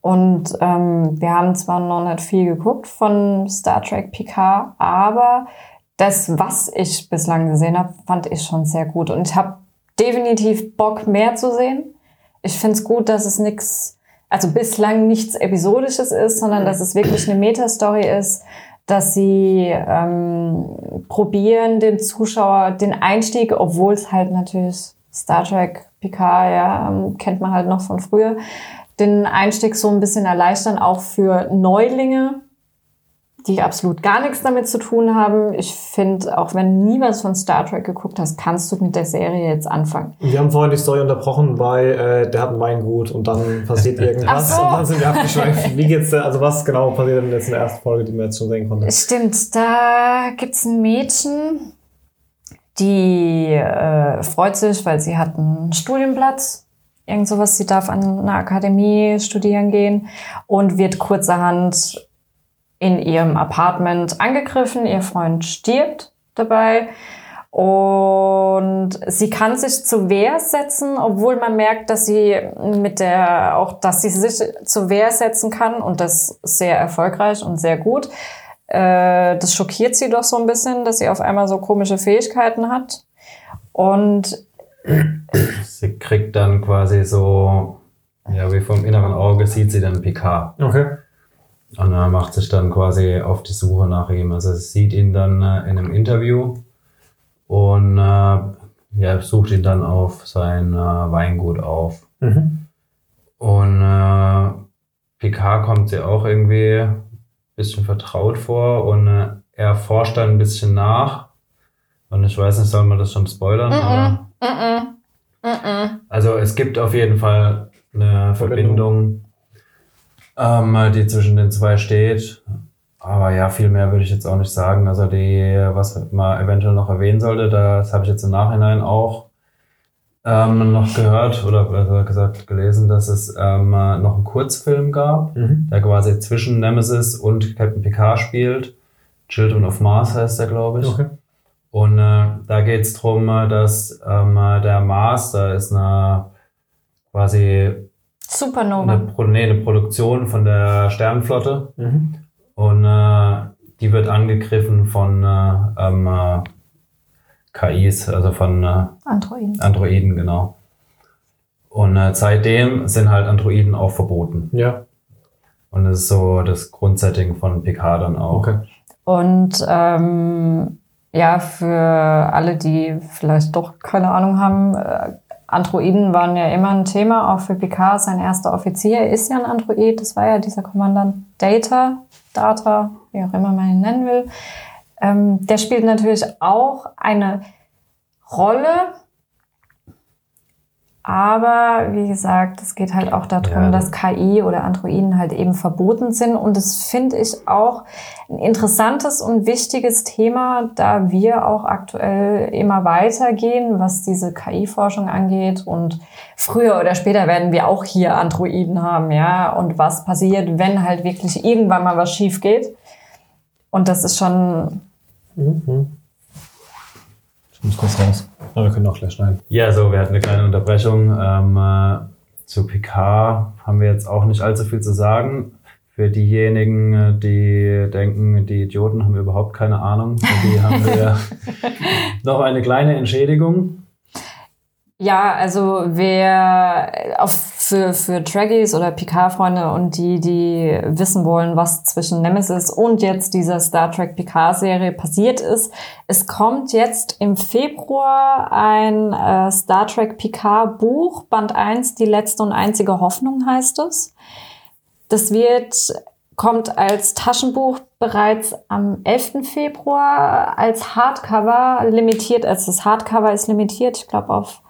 Und ähm, wir haben zwar noch nicht viel geguckt von Star Trek PK, aber das, was ich bislang gesehen habe, fand ich schon sehr gut. Und ich habe definitiv Bock, mehr zu sehen. Ich finde es gut, dass es nichts, also bislang nichts Episodisches ist, sondern dass es wirklich eine Metastory ist, dass sie ähm, probieren, den Zuschauer den Einstieg, obwohl es halt natürlich Star Trek, Picard, ja, ähm, kennt man halt noch von früher, den Einstieg so ein bisschen erleichtern, auch für Neulinge, die absolut gar nichts damit zu tun haben. Ich finde, auch wenn du nie was von Star Trek geguckt hast, kannst du mit der Serie jetzt anfangen. Wir haben vorhin die Story unterbrochen bei äh, der hat ein Weingut und dann passiert irgendwas so. und dann sind wir abgeschweift. Wie geht's da? Also was genau passiert denn jetzt in der ersten Folge, die wir jetzt schon sehen konnten? Stimmt, da gibt's ein Mädchen, die äh, freut sich, weil sie hat einen Studienplatz irgend sowas. Sie darf an einer Akademie studieren gehen und wird kurzerhand in ihrem Apartment angegriffen. Ihr Freund stirbt dabei. Und sie kann sich zur Wehr setzen, obwohl man merkt, dass sie mit der, auch, dass sie sich zur Wehr setzen kann und das sehr erfolgreich und sehr gut. Äh, das schockiert sie doch so ein bisschen, dass sie auf einmal so komische Fähigkeiten hat. Und sie kriegt dann quasi so, ja, wie vom inneren Auge sieht sie dann Picard. Okay. Und er macht sich dann quasi auf die Suche nach ihm. Also sie sieht ihn dann äh, in einem Interview und äh, ja, sucht ihn dann auf sein äh, Weingut auf. Mhm. Und äh, Picard kommt sie auch irgendwie ein bisschen vertraut vor und äh, er forscht dann ein bisschen nach. Und ich weiß nicht, soll man das schon spoilern? Mm -mm. Mm also es gibt auf jeden Fall eine Verbindung. Verbindung ähm, die zwischen den zwei steht. Aber ja, viel mehr würde ich jetzt auch nicht sagen. Also die, was man eventuell noch erwähnen sollte, das habe ich jetzt im Nachhinein auch ähm, noch gehört oder besser gesagt gelesen, dass es ähm, noch einen Kurzfilm gab, mhm. der quasi zwischen Nemesis und Captain Picard spielt. Children of Mars heißt der, glaube ich. Okay. Und äh, da geht es darum, dass ähm, der Mars, da ist eine quasi Supernova. Eine, Pro nee, eine Produktion von der Sternenflotte. Mhm. Und äh, die wird angegriffen von äh, ähm, äh, KIs, also von äh, Androiden. Androiden, genau. Und äh, seitdem sind halt Androiden auch verboten. Ja. Und das ist so das Grundsetting von Picard dann auch. Okay. Und ähm, ja, für alle, die vielleicht doch keine Ahnung haben, äh, Androiden waren ja immer ein Thema, auch für Picard. Sein erster Offizier ist ja ein Android. Das war ja dieser Kommandant Data, Data, wie auch immer man ihn nennen will. Ähm, der spielt natürlich auch eine Rolle. Aber wie gesagt, es geht halt auch darum, Ja. dass KI oder Androiden halt eben verboten sind. Und das finde ich auch ein interessantes und wichtiges Thema, da wir auch aktuell immer weitergehen, was diese KI-Forschung angeht. Und früher oder später werden wir auch hier Androiden haben, ja. Und was passiert, wenn halt wirklich irgendwann mal was schief geht. Und das ist schon Mhm. Ich muss kurz raus. Aber wir können auch gleich schneiden. Ja, so, wir hatten eine kleine Unterbrechung. Ähm, äh, zu PK haben wir jetzt auch nicht allzu viel zu sagen. Für diejenigen, äh, die denken, die Idioten haben überhaupt keine Ahnung, für die haben wir noch eine kleine Entschädigung. Ja, also wer auf, für, für Trekkies oder Picard-Freunde und die, die wissen wollen, was zwischen Nemesis und jetzt dieser Star Trek Picard-Serie passiert ist, es kommt jetzt im Februar ein äh, Star Trek Picard-Buch, Band 1, Die letzte und einzige Hoffnung heißt es. Das wird kommt als Taschenbuch bereits am 11. Februar als Hardcover limitiert. Also das Hardcover ist limitiert, ich glaube auf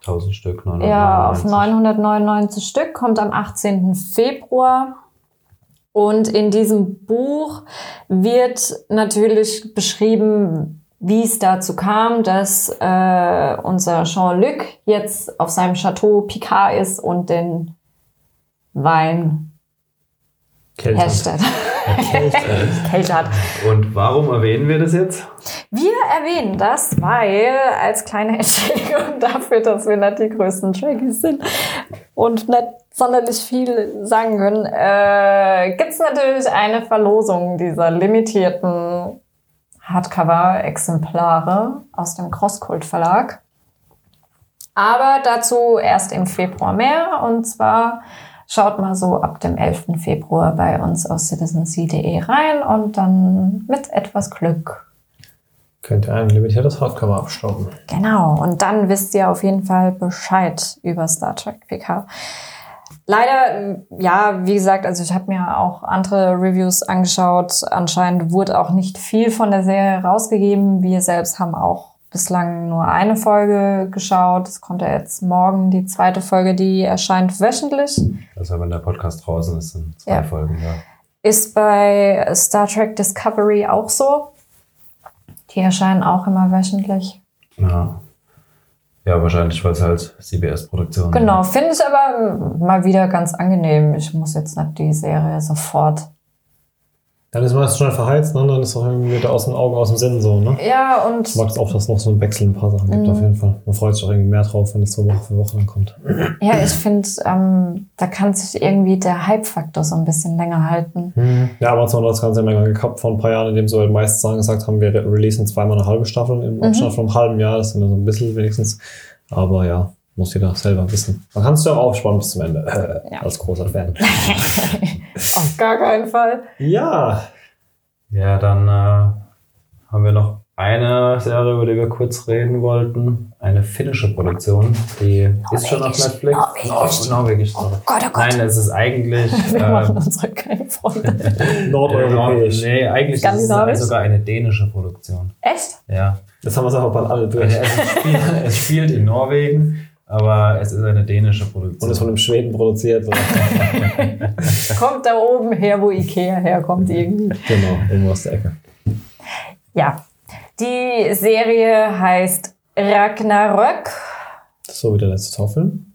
1000 Stück, ja, auf 999. 999 Stück, kommt am 18. Februar. Und in diesem Buch wird natürlich beschrieben, wie es dazu kam, dass äh, unser Jean-Luc jetzt auf seinem Chateau Picard ist und den Wein Kälte. herstellt. Kälte hat. Und warum erwähnen wir das jetzt? Wir erwähnen das, weil als kleine Entschädigung dafür, dass wir nicht die größten Trekkies sind und nicht sonderlich viel sagen können, äh, gibt es natürlich eine Verlosung dieser limitierten Hardcover-Exemplare aus dem Crosskult Verlag. Aber dazu erst im Februar mehr und zwar schaut mal so ab dem 11. Februar bei uns auf citizenc.de rein und dann mit etwas Glück Könnt ihr ein limitiertes Hardcover abstauben. Genau, und dann wisst ihr auf jeden Fall Bescheid über Star Trek PK. Leider, ja, wie gesagt, also ich habe mir auch andere Reviews angeschaut. Anscheinend wurde auch nicht viel von der Serie rausgegeben. Wir selbst haben auch bislang nur eine Folge geschaut. Es kommt ja jetzt morgen die zweite Folge, die erscheint wöchentlich. Also wenn der Podcast draußen ist, sind zwei Ja. Folgen, ja. Ist bei Star Trek Discovery auch so. Die erscheinen auch immer wöchentlich. Ja, ja wahrscheinlich, weil es halt CBS-Produktion Genau, finde ich aber mal wieder ganz angenehm. Ich muss jetzt nicht die Serie sofort. Dann ist man meistens schnell verheizt, ne? dann ist auch irgendwie mit aus dem Augen, aus dem Sinn so. Ne? Ja, und Ich mag es auch, dass es noch so ein Wechsel ein paar Sachen gibt, Mhm. auf jeden Fall. Man freut sich auch irgendwie mehr drauf, wenn es so Woche für Woche dann kommt. ja, ich finde, ähm, da kann sich irgendwie der Hype-Faktor so ein bisschen länger halten. Ja, Amazon hat das Ganze immer gekappt vor ein paar Jahren, indem sie die meisten Sachen gesagt haben, wir re- releasen zweimal eine halbe Staffel im Abstand von einem halben Jahr. Das ist immer so ein bisschen wenigstens. Aber ja, muss jeder selber wissen. Man kann es ja auch aufspannen bis zum Ende. Ja. Als großer Fan. Auf gar keinen Fall. ja, Ja, dann äh, haben wir noch eine Serie, über die wir kurz reden wollten. Eine finnische Produktion. Die ist schon auf Netflix. Norwegisch. Nor- Norwegisch. sorry. Gott, oh Gott. Nein, es ist eigentlich. Wir äh, machen unsere keine Freunde. nordeuropäisch. Nee, eigentlich ist es sogar eine dänische Produktion. Echt? Ja. Das haben wir es auch bald alle durch. Also es, spielt, es spielt in Norwegen, aber es ist eine dänische Produktion. Und ist von einem Schweden produziert. Oder? Kommt da oben her, wo Ikea herkommt irgendwie. genau, irgendwo aus der Ecke. Ja. Die Serie heißt Ragnarök. So wie der letzte Taufilm.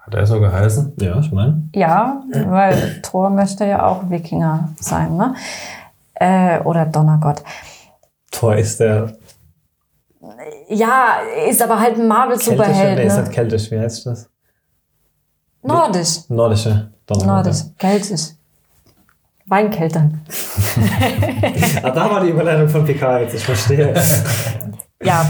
Hat er so geheißen? Ja, ich meine. Ja, weil Thor möchte ja auch Wikinger sein, ne? Äh, oder Donnergott. Thor ist der Ja, ist aber halt ein Marvel-Superheld, nee, ist ne? nicht keltisch, wie heißt das? Nordisch. Nordische. Nordisch. Keltisch. Weinkeltern. Ah, da war die Überleitung von PK jetzt, ich verstehe. Ja,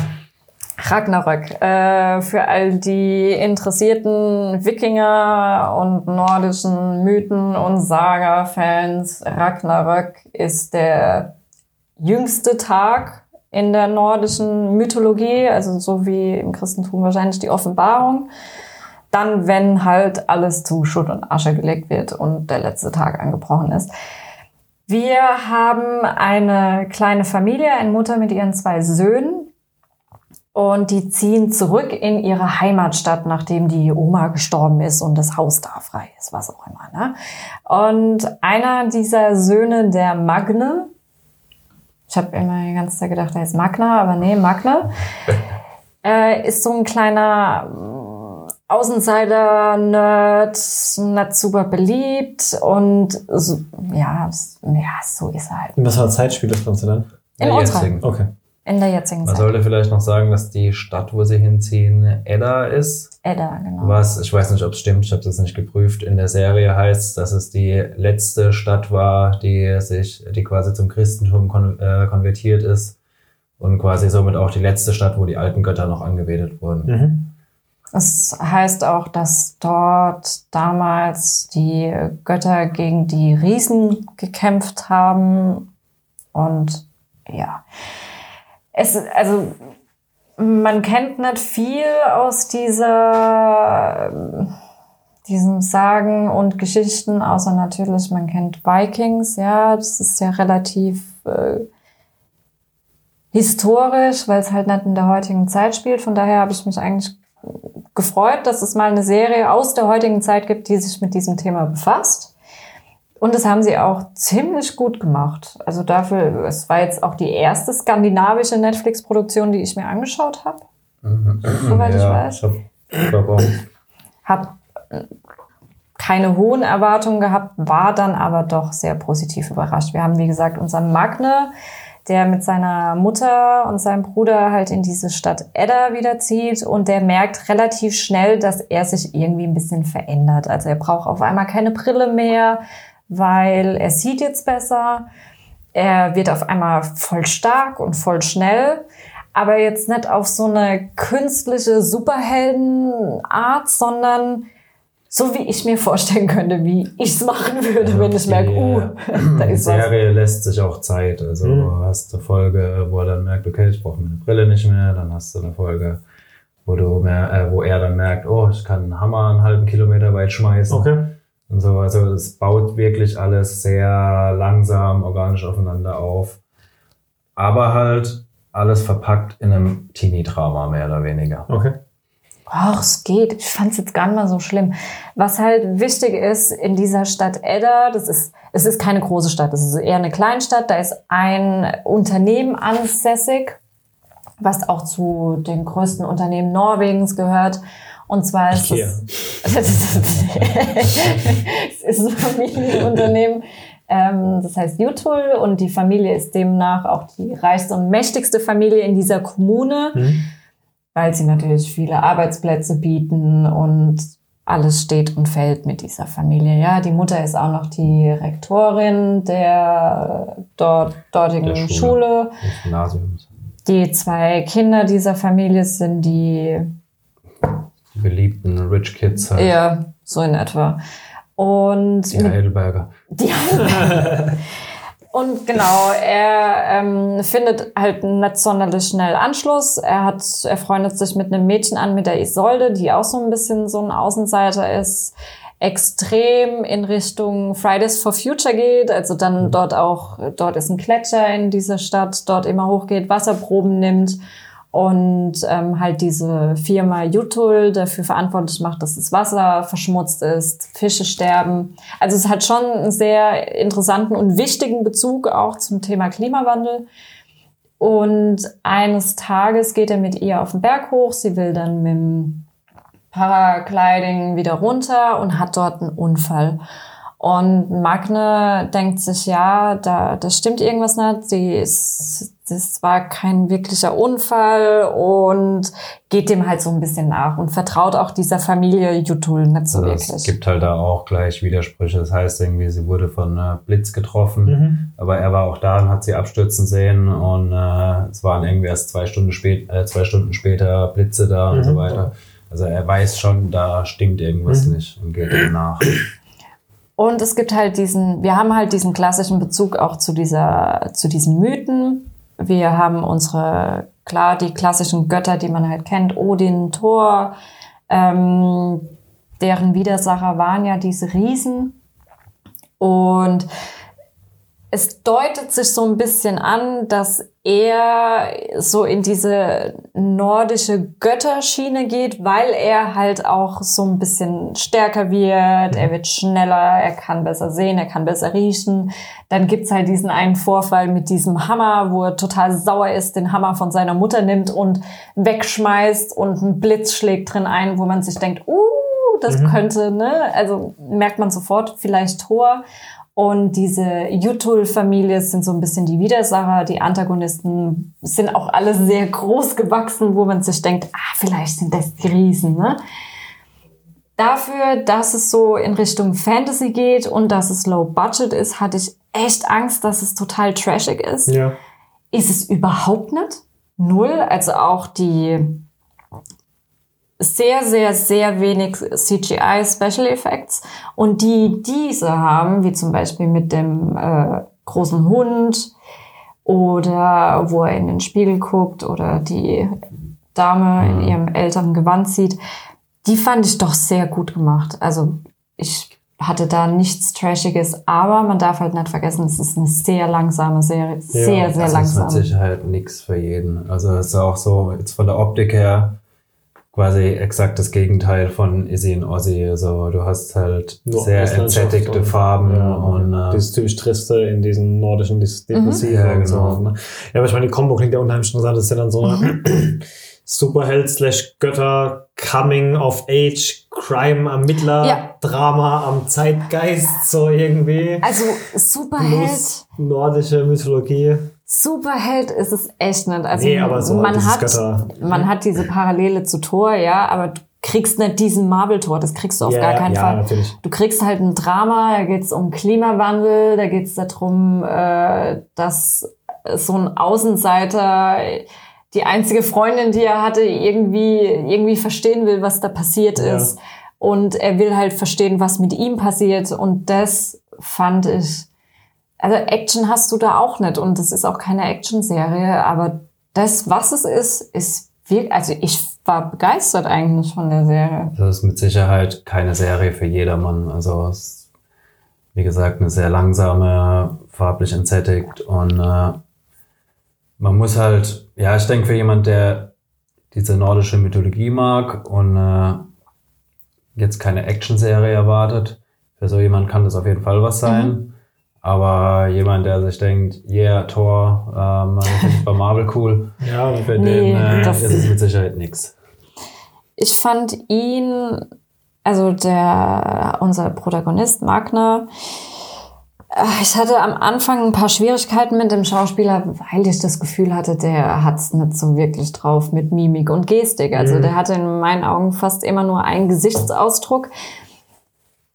Ragnarök. Äh, für all die interessierten Wikinger und nordischen Mythen- und Saga-Fans, Ragnarök ist der jüngste Tag in der nordischen Mythologie, also so wie im Christentum wahrscheinlich die Offenbarung. Dann, wenn halt alles zu Schutt und Asche gelegt wird und der letzte Tag angebrochen ist. Wir haben eine kleine Familie, eine Mutter mit ihren zwei Söhnen. Und die ziehen zurück in ihre Heimatstadt, nachdem die Oma gestorben ist und das Haus da frei ist, was auch immer. Ne? Und einer dieser Söhne, der Magne, ich habe immer die ganze Zeit gedacht, er ist Magna, aber nee, Magne, äh, ist so ein kleiner Außenseiter-Nerd, nicht super beliebt und so, ja, ja, so ist er halt. In was für einer Zeit spielt das Ganze dann? In Ja, unserer. Okay. In der jetzigen Man Zeit. sollte vielleicht noch sagen, dass die Stadt, wo sie hinziehen, Edda ist. Edda, genau. Was, ich weiß nicht, ob es stimmt, ich habe das nicht geprüft. In der Serie heißt, dass es die letzte Stadt war, die sich, die quasi zum Christentum kon äh, konvertiert ist. Und quasi somit auch die letzte Stadt, wo die alten Götter noch angebetet wurden. Mhm. Es heißt auch, dass dort damals die Götter gegen die Riesen gekämpft haben. Und ja, es, also, man kennt nicht viel aus dieser, ähm, diesen Sagen und Geschichten, außer natürlich, man kennt Vikings, ja, das ist ja relativ äh, historisch, weil es halt nicht in der heutigen Zeit spielt. Von daher habe ich mich eigentlich gefreut, dass es mal eine Serie aus der heutigen Zeit gibt, die sich mit diesem Thema befasst. Und das haben sie auch ziemlich gut gemacht. Also dafür, es war jetzt auch die erste skandinavische Netflix-Produktion, die ich mir angeschaut habe. Soweit ich weiß. Ich hab, ich glaub auch. Hab äh, keine hohen Erwartungen gehabt, war dann aber doch sehr positiv überrascht. Wir haben, wie gesagt, unseren Magne, der mit seiner Mutter und seinem Bruder halt in diese Stadt Edda wiederzieht und der merkt relativ schnell, dass er sich irgendwie ein bisschen verändert. Also er braucht auf einmal keine Brille mehr, weil er sieht jetzt besser. Er wird auf einmal voll stark und voll schnell, aber jetzt nicht auf so eine künstliche Superheldenart, sondern so wie ich mir vorstellen könnte, wie ich es machen würde, wenn ich merke, uh, da Die ist was. Serie lässt sich auch Zeit. Also Mhm. du hast eine Folge, wo er dann merkt, okay, ich brauche meine Brille nicht mehr. Dann hast du eine Folge, wo du mer äh, wo er dann merkt, oh, ich kann einen Hammer einen halben Kilometer weit schmeißen. Okay. Und so. Also es baut wirklich alles sehr langsam, organisch aufeinander auf. Aber halt alles verpackt in einem Teenie-Drama, mehr oder weniger. Okay. Ach, es geht. Ich fand es jetzt gar nicht mal so schlimm. Was halt wichtig ist in dieser Stadt Edda, das ist, es ist keine große Stadt, es ist eher eine Kleinstadt. Da ist ein Unternehmen ansässig, was auch zu den größten Unternehmen Norwegens gehört. Und zwar ist Ikea. es, es ist ein Familienunternehmen. Ähm, das heißt Jutul und die Familie ist demnach auch die reichste und mächtigste Familie in dieser Kommune Mhm. weil sie natürlich viele Arbeitsplätze bieten und alles steht und fällt mit dieser Familie. Ja, die Mutter ist auch noch die Rektorin der dort, dortigen Der Schule. Schule. Die zwei Kinder dieser Familie sind die, Die beliebten Rich Kids halt. ja, so in etwa. Und Die Heidelberger. Die Und genau, er ähm, findet halt nicht sonderlich schnell Anschluss. Er hat, er freundet sich mit einem Mädchen an, mit der Isolde, die auch so ein bisschen so ein Außenseiter ist, extrem in Richtung Fridays for Future geht, also dann dort auch, dort ist ein Gletscher in dieser Stadt, dort immer hochgeht, Wasserproben nimmt und ähm, halt diese Firma Jutul dafür verantwortlich macht, dass das Wasser verschmutzt ist, Fische sterben. Also es hat schon einen sehr interessanten und wichtigen Bezug auch zum Thema Klimawandel. Und eines Tages geht er mit ihr auf den Berg hoch. Sie will dann mit dem Paragliding wieder runter und hat dort einen Unfall. Und Magne denkt sich, ja, da, da stimmt irgendwas nicht. Die ist, das war kein wirklicher Unfall und geht dem halt so ein bisschen nach und vertraut auch dieser Familie Jutul nicht so Also wirklich. es gibt halt da auch gleich Widersprüche. Das heißt irgendwie, sie wurde von äh, Blitz getroffen, Mhm. aber er war auch da und hat sie abstürzen sehen und äh, es waren irgendwie erst zwei Stunden, spät, äh, zwei Stunden später Blitze da und Mhm. so weiter. Also er weiß schon, da stimmt irgendwas Mhm. nicht und geht dem nach. Und es gibt halt diesen, wir haben halt diesen klassischen Bezug auch zu dieser, zu diesen Mythen. Wir haben unsere, klar, die klassischen Götter, die man halt kennt, Odin, Thor, ähm, deren Widersacher waren ja diese Riesen. Und es deutet sich so ein bisschen an, dass er so in diese nordische Götterschiene geht, weil er halt auch so ein bisschen stärker wird, er wird schneller, er kann besser sehen, er kann besser riechen. Dann gibt's halt diesen einen Vorfall mit diesem Hammer, wo er total sauer ist, den Hammer von seiner Mutter nimmt und wegschmeißt und ein Blitz schlägt drin ein, wo man sich denkt, uh, das könnte, ne? Also merkt man sofort vielleicht Tor. Und diese Jutul-Familie sind so ein bisschen die Widersacher. Die Antagonisten sind auch alle sehr groß gewachsen, wo man sich denkt, ah, vielleicht sind das die Riesen. Ne? Dafür, dass es so in Richtung Fantasy geht und dass es low budget ist, hatte ich echt Angst, dass es total trashig ist. Ja. Ist es überhaupt nicht. Null. Also auch die sehr, sehr, sehr wenig CGI Special Effects. Und die diese haben, wie zum Beispiel mit dem äh, großen Hund oder wo er in den Spiegel guckt oder die Dame in ihrem älteren Gewand sieht, die fand ich doch sehr gut gemacht. Also ich hatte da nichts Trashiges, aber man darf halt nicht vergessen, es ist eine sehr langsame Serie. Sehr, sehr das langsam. ist mit Sicherheit nichts für jeden. Also es ist auch so, jetzt von der Optik her, quasi exakt das Gegenteil von Izzy und Ozzy. Also du hast halt Nur sehr entsättigte und- Farben Ja, und äh, dieses typisch Triste in diesen nordischen, dieses Depressive Ja, und so. genau. Ne? Ja, aber ich meine, die Kombo klingt ja unheimlich interessant. Das ist ja dann so eine Superheld slash Götter Coming of Age Crime Ermittler Ja. Drama am Zeitgeist so irgendwie. Also Superheld. Plus nordische Mythologie. Superheld ist es echt nicht. Also Nee, aber so man hat, Götter- man hat diese Parallele zu Thor, ja, aber du kriegst nicht diesen Marvel-Tor, das kriegst du auf Ja, gar keinen ja, Fall. natürlich. Du kriegst halt ein Drama, da geht's um Klimawandel, da geht's darum, äh, dass so ein Außenseiter die einzige Freundin, die er hatte, irgendwie, irgendwie verstehen will, was da passiert Ja. ist. Und er will halt verstehen, was mit ihm passiert. Und das fand ich, also Action hast du da auch nicht. Und das ist auch keine Action-Serie. Aber das, was es ist, ist wirklich, also ich war begeistert eigentlich von der Serie. das ist mit Sicherheit keine Serie für jedermann. Also es ist, wie gesagt, eine sehr langsame, farblich entsättigt und äh, man muss halt, ja, ich denke für jemand, der diese nordische Mythologie mag und äh, jetzt keine Action-Serie erwartet, für so jemand kann das auf jeden Fall was sein. Aber jemand, der sich denkt, yeah, Thor, ähm, bei Marvel cool, Ja, für Nee, den äh, das- ist es mit Sicherheit nix. ich fand ihn, also der, unser Protagonist Magner, äh, ich hatte am Anfang ein paar Schwierigkeiten mit dem Schauspieler, weil ich das Gefühl hatte, der hat's nicht so wirklich drauf mit Mimik und Gestik. Also der hatte in meinen Augen fast immer nur einen Gesichtsausdruck.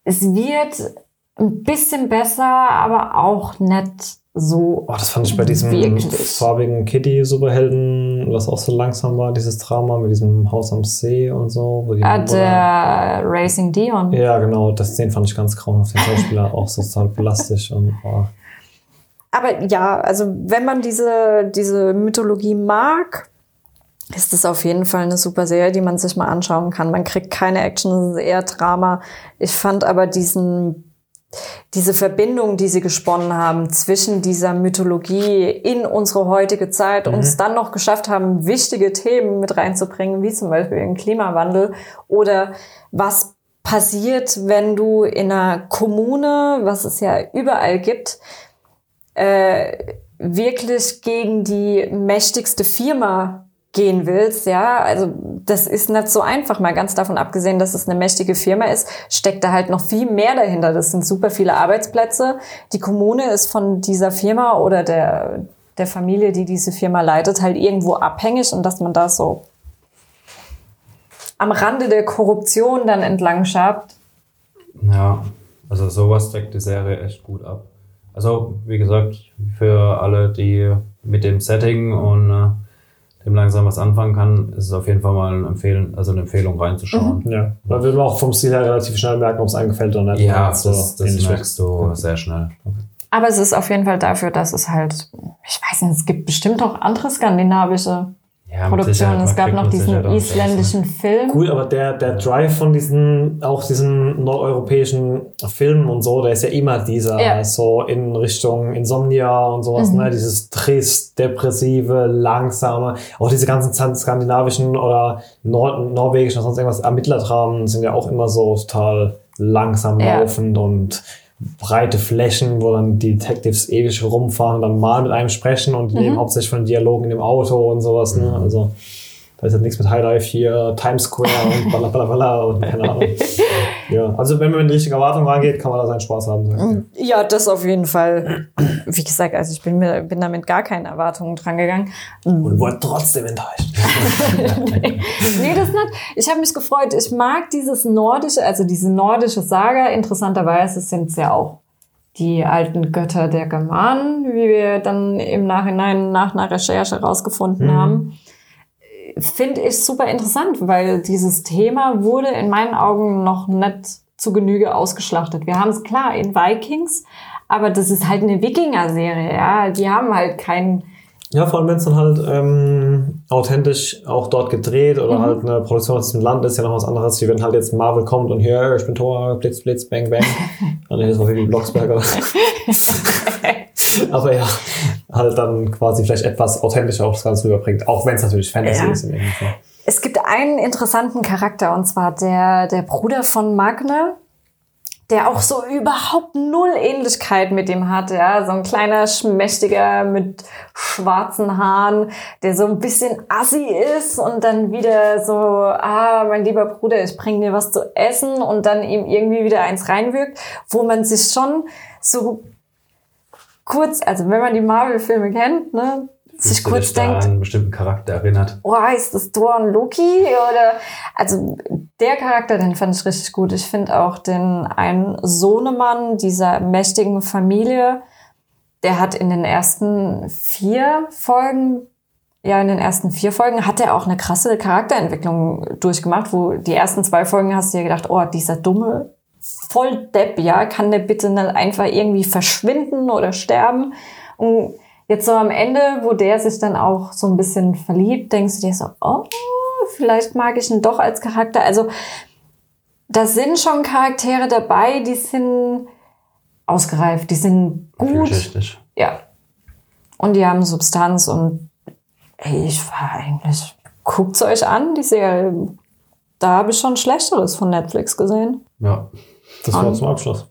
Es wird ein bisschen besser, aber auch nicht so. Oh, das fand ich bei diesem Wirklich. farbigen Kitty-Superhelden, was auch so langsam war, dieses Drama mit diesem Haus am See und so. Wo die Ah, Mutter- der Racing Dion. ja, genau, das den fand ich ganz grauenhaft, den Schauspieler auch so total plastisch und oh. Aber ja, also wenn man diese, diese Mythologie mag, ist es auf jeden Fall eine super Serie, die man sich mal anschauen kann. Man kriegt keine Action, es ist eher Drama. Ich fand aber diesen, diese Verbindung, die sie gesponnen haben zwischen dieser Mythologie in unsere heutige Zeit und es dann noch geschafft haben, wichtige Themen mit reinzubringen, wie zum Beispiel den Klimawandel oder was passiert, wenn du in einer Kommune, was es ja überall gibt, äh, wirklich gegen die mächtigste Firma gehen willst, ja, also das ist nicht so einfach, mal ganz davon abgesehen, dass es eine mächtige Firma ist, steckt da halt noch viel mehr dahinter. Das sind super viele Arbeitsplätze. Die Kommune ist von dieser Firma oder der, der Familie, die diese Firma leitet, halt irgendwo abhängig und dass man da so am Rande der Korruption dann entlang schabt. Ja, also sowas deckt die Serie echt gut ab. Also, wie gesagt, für alle, die mit dem Setting und äh, dem langsam was anfangen kann, ist es auf jeden Fall mal ein Empfehlen, also eine Empfehlung reinzuschauen. ja. Da will man auch vom Stil her relativ schnell merken, ob es einem gefällt oder nicht. Ja, So das, das ähnlich merkst du sehr schnell. Aber es ist auf jeden Fall dafür, dass es halt ich weiß nicht, es gibt bestimmt auch andere skandinavische Ja. Sicherheit, Es gab noch diesen auch isländischen Film. Gut, aber der, der Drive von diesen, auch diesen nordeuropäischen Filmen und so, der ist ja immer dieser, Ja. so in Richtung Insomnia und sowas, Mhm. ne? Dieses trist, depressive, langsame, auch diese ganzen skandinavischen oder nord norwegischen oder sonst irgendwas Ermittlerdramen sind ja auch immer so total langsam Ja. laufend und breite Flächen, wo dann die Detectives ewig rumfahren und dann mal mit einem sprechen und die Mhm. leben hauptsächlich von Dialogen in dem Auto und sowas, ne? Also, da ist halt nichts mit Highlife hier, Times Square und bla bla bla bla und keine Ahnung. ja, also wenn man mit richtiger Erwartung rangeht, kann man da seinen Spaß haben. dir. Ja, das auf jeden Fall. Wie gesagt, also ich bin, mir, bin da mit gar keinen Erwartungen dran gegangen. Und wurde trotzdem enttäuscht. Nee, das nicht. Ich habe mich gefreut. Ich mag dieses nordische, also diese nordische Saga. Interessanterweise sind es ja auch die alten Götter der Germanen, wie wir dann im Nachhinein nach einer Recherche herausgefunden haben. Finde ich super interessant, weil dieses Thema wurde in meinen Augen noch nicht zu Genüge ausgeschlachtet. Wir haben es klar in Vikings, aber das ist halt eine Wikinger-Serie, ja. Die haben halt keinen Ja, vor allem wenn es dann halt ähm, authentisch auch dort gedreht oder halt eine Produktion aus diesem Land ist, ja noch was anderes, wie wenn halt jetzt Marvel kommt und hier, ich bin Thor, Blitz, Blitz, Bang, Bang. Und dann ist auch wie Blocksberger. Aber ja, halt dann quasi vielleicht etwas authentischer auch das Ganze rüberbringt, auch wenn es natürlich Fantasy Ja. ist in dem Fall. Es gibt einen interessanten Charakter und zwar der, der Bruder von Magne, der auch so überhaupt null Ähnlichkeit mit ihm hat. Ja, so ein kleiner Schmächtiger mit schwarzen Haaren, der so ein bisschen assi ist und dann wieder so, ah, mein lieber Bruder, ich bring dir was zu essen und dann ihm irgendwie wieder eins reinwirkt, wo man sich schon so kurz, also wenn man die Marvel-Filme kennt, ne, sich kurz da denkt, an einen bestimmten Charakter erinnert. oh, ist das Thor und Loki? Oder, also der Charakter, den fand ich richtig gut. Ich finde auch den einen Sohnemann dieser mächtigen Familie, der hat in den ersten vier Folgen, ja, in den ersten vier Folgen hat er auch eine krasse Charakterentwicklung durchgemacht, wo die ersten zwei Folgen hast du dir gedacht, oh, dieser dumme Volldepp, ja, kann der bitte nicht einfach irgendwie verschwinden oder sterben? Und jetzt so am Ende, wo der sich dann auch so ein bisschen verliebt, denkst du dir so, oh, vielleicht mag ich ihn doch als Charakter. Also, da sind schon Charaktere dabei, die sind ausgereift, die sind gut. Ja. Und die haben Substanz und ey, ich war eigentlich, guckt's euch an, die Serie. Da habe ich schon Schlechteres von Netflix gesehen. Ja. Das war zum Abschluss.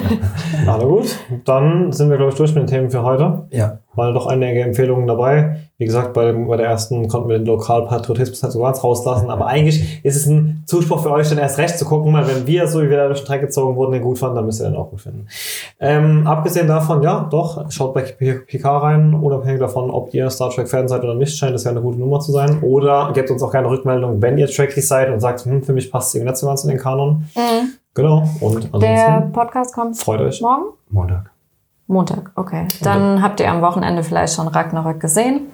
Na gut, dann sind wir, glaube ich, durch mit den Themen für heute. Ja. Waren doch einige Empfehlungen dabei. Wie gesagt, bei, dem, bei der ersten konnten wir den Lokalpatriotismus halt so ganz rauslassen. Aber eigentlich ist es ein Zuspruch für euch, dann erst recht zu gucken, weil wenn wir, so wie wir da durch den Dreck gezogen wurden, den gut fanden, dann müsst ihr den auch gut finden. Ähm, abgesehen davon, ja, doch, schaut bei PK rein, unabhängig davon, ob ihr Star Trek-Fan seid oder nicht, scheint das ja eine gute Nummer zu sein. Oder gebt uns auch gerne Rückmeldung, wenn ihr Trekkies seid und sagt, hm, für mich passt es irgendwie nicht so ganz in den Kanon. Genau. Und Der ansonsten Podcast kommt freut euch. morgen? Montag. Montag, okay. Dann habt ihr am Wochenende vielleicht schon Ragnarök gesehen.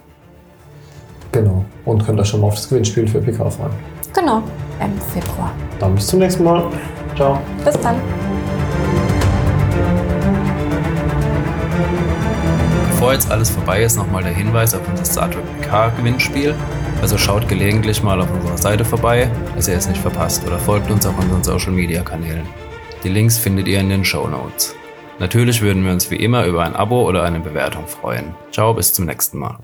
Genau. Und könnt euch schon mal auf das Gewinnspiel für PK freuen. Genau, im Februar. Dann bis zum nächsten Mal. Ciao. Bis dann. Bevor jetzt alles vorbei ist, nochmal der Hinweis auf unser Star Trek PK Gewinnspiel. Also schaut gelegentlich mal auf unserer Seite vorbei, dass ihr es nicht verpasst oder folgt uns auf unseren Social Media Kanälen. Die Links findet ihr in den Show Notes. Natürlich würden wir uns wie immer über ein Abo oder eine Bewertung freuen. Ciao, bis zum nächsten Mal.